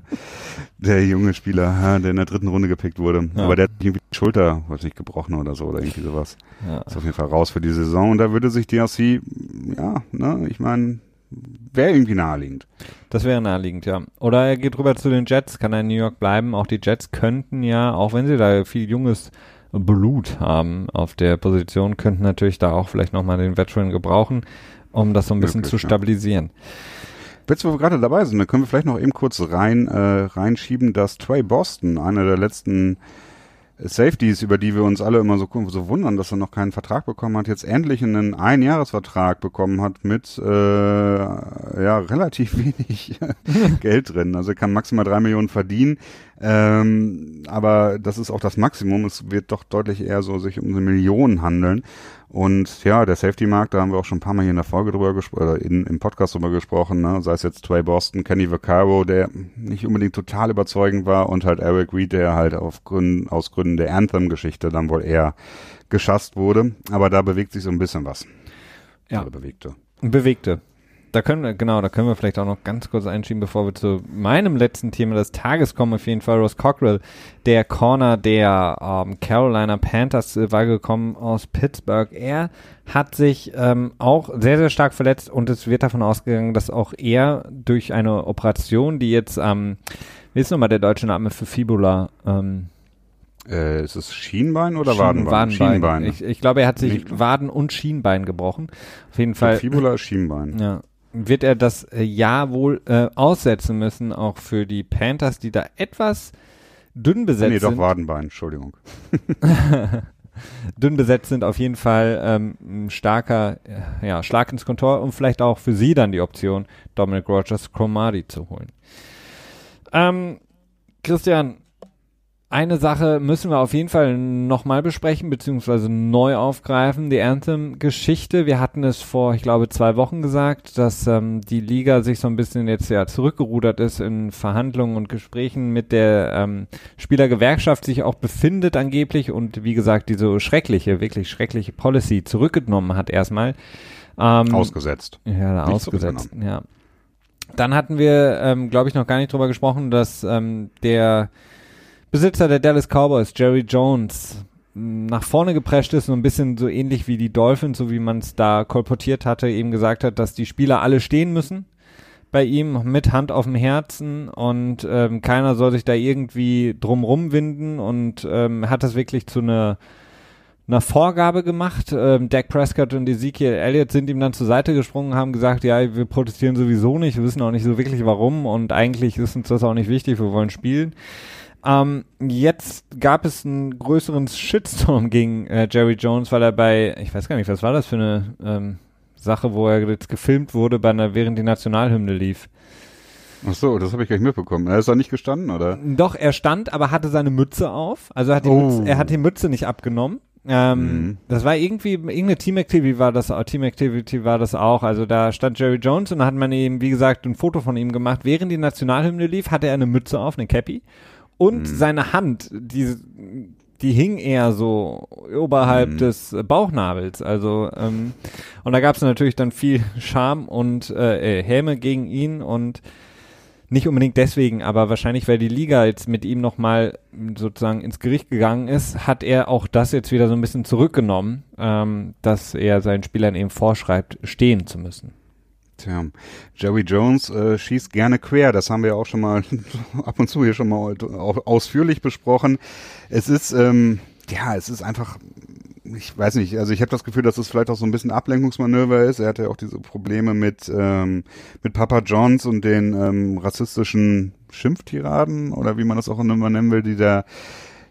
der junge Spieler, der in der dritten Runde gepickt wurde. Ja. Aber der hat irgendwie die Schulter, weiß nicht, gebrochen oder so oder irgendwie sowas. Ja. Ist auf jeden Fall raus für die Saison. Und da würde sich DRC, ja, ne, ich meine, wäre irgendwie naheliegend. Das wäre naheliegend, ja. Oder er geht rüber zu den Jets, kann er in New York bleiben. Auch die Jets könnten ja, auch wenn sie da viel junges Blut haben auf der Position, könnten natürlich da auch vielleicht nochmal den Veteran gebrauchen um das so ein bisschen Wirklich, zu stabilisieren. Ja. Jetzt, wo wir gerade dabei sind, dann können wir vielleicht noch eben kurz rein äh, reinschieben, dass Trey Boston, einer der letzten Safeties, über die wir uns alle immer so, so wundern, dass er noch keinen Vertrag bekommen hat, jetzt endlich einen Einjahresvertrag bekommen hat mit äh, ja relativ wenig Geld drin. Also er kann maximal drei Millionen verdienen, ähm, aber das ist auch das Maximum. Es wird doch deutlich eher so sich um eine Million handeln. Und ja, der Safety-Markt, da haben wir auch schon ein paar Mal hier in der Folge drüber gesprochen, oder in, im Podcast drüber gesprochen, ne? sei es jetzt Trey Boston, Kenny Vaccaro, der nicht unbedingt total überzeugend war und halt Eric Reed, der halt auf Gründen, aus Gründen der Anthem-Geschichte dann wohl eher geschasst wurde. Aber da bewegt sich so ein bisschen was. Ja. Oder bewegte. Bewegte da können wir, genau, da können wir vielleicht auch noch ganz kurz einschieben, bevor wir zu meinem letzten Thema des Tages kommen. Auf jeden Fall Ross Cockrell, der Corner der ähm, Carolina Panthers, äh, war gekommen aus Pittsburgh. Er hat sich ähm, auch sehr, sehr stark verletzt und es wird davon ausgegangen, dass auch er durch eine Operation, die jetzt, ähm, wie ist nochmal der deutsche Name für Fibula? Ähm, äh, ist es Schienbein oder Wadenbein? Wadenbein. Schienbein. Ich, ich glaube, er hat sich. Waden und Schienbein gebrochen. Auf jeden Fall. Fibula, Schienbein. Ja wird er das äh, Jahr wohl äh, aussetzen müssen, auch für die Panthers, die da etwas dünn besetzt nee, sind. Nee, doch Wadenbein, Entschuldigung. dünn besetzt sind, auf jeden Fall ähm, ein starker äh, ja, Schlag ins Kontor und vielleicht auch für sie dann die Option, Dominic Rogers Cromartie zu holen. Ähm, Christian, eine Sache müssen wir auf jeden Fall nochmal besprechen, beziehungsweise neu aufgreifen, die Anthem-Geschichte. Wir hatten es vor, ich glaube, zwei Wochen gesagt, dass ähm, die Liga sich so ein bisschen jetzt ja zurückgerudert ist in Verhandlungen und Gesprächen mit der ähm, Spielergewerkschaft sich auch befindet angeblich und wie gesagt, diese schreckliche, wirklich schreckliche Policy zurückgenommen hat erstmal. Ähm, ausgesetzt. Ja, Nicht ausgesetzt, ja. Dann hatten wir, ähm, glaube ich, noch gar nicht drüber gesprochen, dass ähm, der Besitzer der Dallas Cowboys, Jerry Jones, nach vorne geprescht ist, so ein bisschen so ähnlich wie die Dolphins, so wie man es da kolportiert hatte, eben gesagt hat, dass die Spieler alle stehen müssen bei ihm mit Hand auf dem Herzen und ähm, keiner soll sich da irgendwie drumrum winden und ähm, hat das wirklich zu einer einer Vorgabe gemacht. Ähm, Dak Prescott und Ezekiel Elliott sind ihm dann zur Seite gesprungen, haben gesagt, ja, wir protestieren sowieso nicht, wir wissen auch nicht so wirklich warum und eigentlich ist uns das auch nicht wichtig, wir wollen spielen. Ähm, jetzt gab es einen größeren Shitstorm gegen äh, Jerry Jones, weil er bei, ich weiß gar nicht, was war das für eine ähm, Sache, wo er jetzt gefilmt wurde, bei einer, während die Nationalhymne lief. Ach so, das habe ich gar nicht mitbekommen. Er ist da nicht gestanden, oder? Doch, er stand, aber hatte seine Mütze auf. Also er hat die, oh. Mütze, er hat die Mütze nicht abgenommen. Ähm, mhm. Das war irgendwie, irgendeine Team Activity war das, Team Activity war das auch. Also da stand Jerry Jones und da hat man eben, wie gesagt, ein Foto von ihm gemacht. Während die Nationalhymne lief, hatte er eine Mütze auf, eine Cappy und mhm. seine Hand, die, die hing eher so oberhalb mhm. des Bauchnabels. Also ähm, und da gab es natürlich dann viel Scham und äh, äh, Häme gegen ihn und nicht unbedingt deswegen, aber wahrscheinlich, weil die Liga jetzt mit ihm nochmal sozusagen ins Gericht gegangen ist, hat er auch das jetzt wieder so ein bisschen zurückgenommen, ähm, dass er seinen Spielern eben vorschreibt, stehen zu müssen. Tja, Jerry Jones äh, schießt gerne quer. Das haben wir auch schon mal ab und zu hier schon mal ausführlich besprochen. Es ist, ähm, ja, es ist einfach, ich weiß nicht, also ich habe das Gefühl, dass es vielleicht auch so ein bisschen Ablenkungsmanöver ist. Er hatte ja auch diese Probleme mit, ähm, mit Papa Johns und den ähm, rassistischen Schimpftiraden oder wie man das auch immer nennen will, die der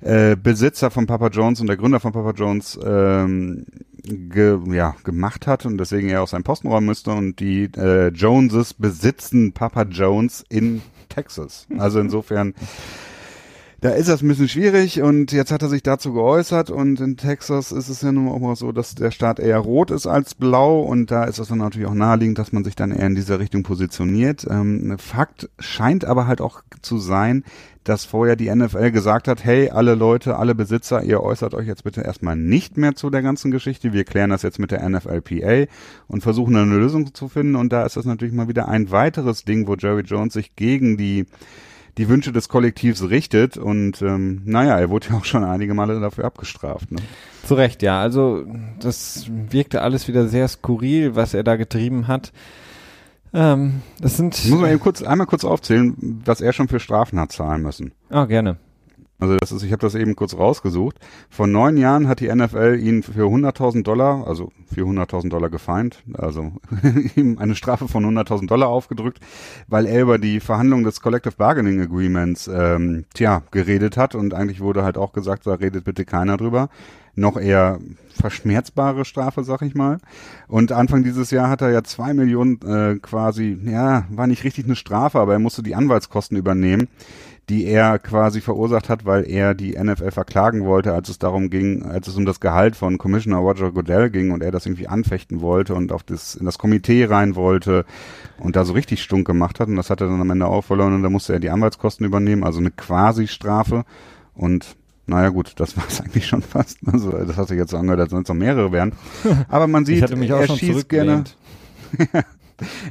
äh, Besitzer von Papa Jones und der Gründer von Papa Jones ähm, ge, ja, gemacht hat und deswegen er aus seinem Posten räumen müsste und die äh, Joneses besitzen Papa Jones in Texas. Also insofern da ist das ein bisschen schwierig und jetzt hat er sich dazu geäußert und in Texas ist es ja nun auch mal so, dass der Staat eher rot ist als blau und da ist es dann natürlich auch naheliegend, dass man sich dann eher in dieser Richtung positioniert. Ähm, Fakt scheint aber halt auch zu sein, dass vorher die NFL gesagt hat, hey, alle Leute, alle Besitzer, ihr äußert euch jetzt bitte erstmal nicht mehr zu der ganzen Geschichte. Wir klären das jetzt mit der NFLPA und versuchen eine Lösung zu finden. Und da ist das natürlich mal wieder ein weiteres Ding, wo Jerry Jones sich gegen die die Wünsche des Kollektivs richtet. Und ähm, naja, er wurde ja auch schon einige Male dafür abgestraft. Ne? Zu Recht, ja. Also das wirkte alles wieder sehr skurril, was er da getrieben hat. Ähm, das sind. Ich muss man eben kurz, einmal kurz aufzählen, was er schon für Strafen hat zahlen müssen. Ah, gerne. Also das ist, ich habe das eben kurz rausgesucht. Vor neun Jahren hat die NFL ihn für 100.000 Dollar, also für 100.000 Dollar gefeind, also ihm eine Strafe von 100.000 Dollar aufgedrückt, weil er über die Verhandlung des Collective Bargaining Agreements, ähm, tja, geredet hat und eigentlich wurde halt auch gesagt, da redet bitte keiner drüber. Noch eher verschmerzbare Strafe, sag ich mal. Und Anfang dieses Jahr hat er ja zwei Millionen äh, quasi, ja, war nicht richtig eine Strafe, aber er musste die Anwaltskosten übernehmen die er quasi verursacht hat, weil er die NFL verklagen wollte, als es darum ging, als es um das Gehalt von Commissioner Roger Goodell ging und er das irgendwie anfechten wollte und auf das, in das Komitee rein wollte und da so richtig stunk gemacht hat und das hat er dann am Ende auch verloren und da musste er die Anwaltskosten übernehmen, also eine Quasi-Strafe und naja gut, das war es eigentlich schon fast. Also das hat sich jetzt so angehört, als wenn es noch mehrere wären. Aber man sieht, er schießt gerne.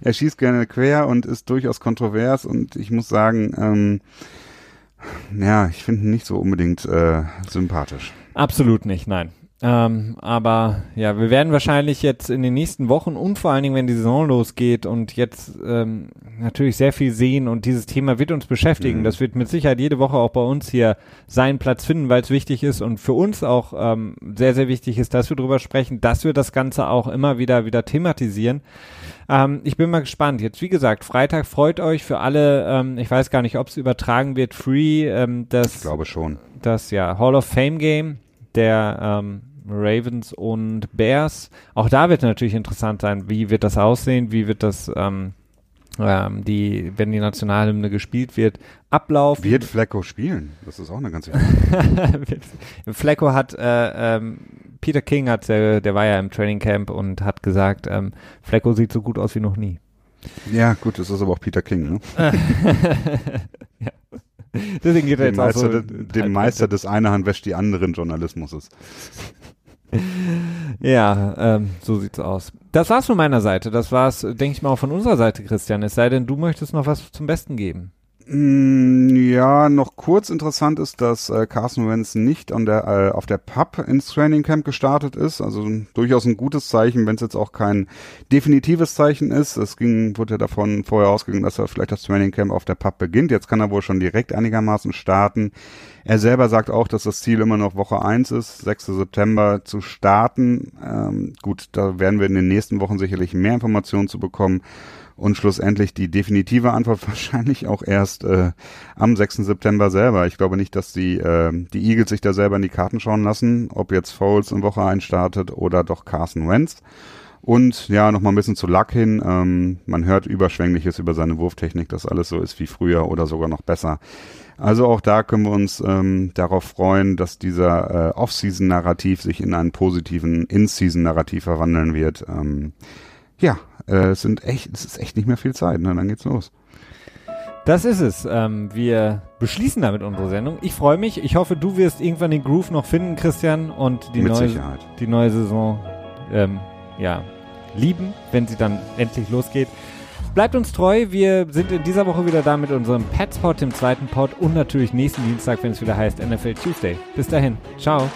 er schießt gerne quer und ist durchaus kontrovers und ich muss sagen, ähm, ja, ich finde ihn nicht so unbedingt äh, sympathisch. Absolut nicht, nein. Ähm, aber ja, wir werden wahrscheinlich jetzt in den nächsten Wochen und vor allen Dingen, wenn die Saison losgeht und jetzt ähm, natürlich sehr viel sehen und dieses Thema wird uns beschäftigen. Mhm. Das wird mit Sicherheit jede Woche auch bei uns hier seinen Platz finden, weil es wichtig ist und für uns auch ähm, sehr, sehr wichtig ist, dass wir darüber sprechen, dass wir das Ganze auch immer wieder wieder thematisieren. Ähm, ich bin mal gespannt. Jetzt, wie gesagt, Freitag freut euch für alle. Ähm, ich weiß gar nicht, ob es übertragen wird. Free, ähm, das. Ich glaube schon. Das ja Hall of Fame Game der ähm, Ravens und Bears. Auch da wird natürlich interessant sein, wie wird das aussehen, wie wird das ähm, ähm, die, wenn die Nationalhymne gespielt wird, ablaufen. Wird Flecko spielen? Das ist auch eine ganz wichtige Flecko hat, äh, ähm, Peter King hat, äh, der war ja im Training Camp und hat gesagt, ähm, Flecko sieht so gut aus wie noch nie. Ja, gut, das ist aber auch Peter King, ne? ja. Deswegen geht er jetzt auch Meister, so. de- dem Meister des eine Hand wäscht die anderen Journalismus. Ja, ähm, so sieht's aus. Das war's von meiner Seite. Das war's, denke ich mal, auch von unserer Seite, Christian. Es sei denn, du möchtest noch was zum Besten geben. Mm, Ja, noch kurz interessant ist, dass äh, Carson Wentz nicht an der, äh, auf der Pub ins Training Camp gestartet ist. Also durchaus ein gutes Zeichen, wenn es jetzt auch kein definitives Zeichen ist. Es ging, wurde ja davon vorher ausgegangen, dass er vielleicht das Training Camp auf der Pub beginnt. Jetzt kann er wohl schon direkt einigermaßen starten. Er selber sagt auch, dass das Ziel immer noch Woche eins ist, 6. September zu starten. Ähm, gut, da werden wir in den nächsten Wochen sicherlich mehr Informationen zu bekommen und schlussendlich die definitive Antwort wahrscheinlich auch erst äh, am 6. September selber. Ich glaube nicht, dass die, äh, die Eagles sich da selber in die Karten schauen lassen, ob jetzt Foles in Woche 1 startet oder doch Carson Wentz. Und ja, nochmal ein bisschen zu Luck hin. Ähm, man hört Überschwängliches über seine Wurftechnik, dass alles so ist wie früher oder sogar noch besser. Also auch da können wir uns ähm, darauf freuen, dass dieser äh, Off-Season-Narrativ sich in einen positiven In-Season-Narrativ verwandeln wird. Ähm, ja, äh, es sind echt, es ist echt nicht mehr viel Zeit, ne? Dann geht's los. Das ist es. Ähm, wir beschließen damit unsere Sendung. Ich freue mich. Ich hoffe, du wirst irgendwann den Groove noch finden, Christian, und die, Mit neue, Sicherheit. die neue Saison ähm, ja, lieben, wenn sie dann endlich losgeht. Bleibt uns treu. Wir sind in dieser Woche wieder da mit unserem Petspot, dem zweiten Pod und natürlich nächsten Dienstag, wenn es wieder heißt NFL Tuesday. Bis dahin. Ciao.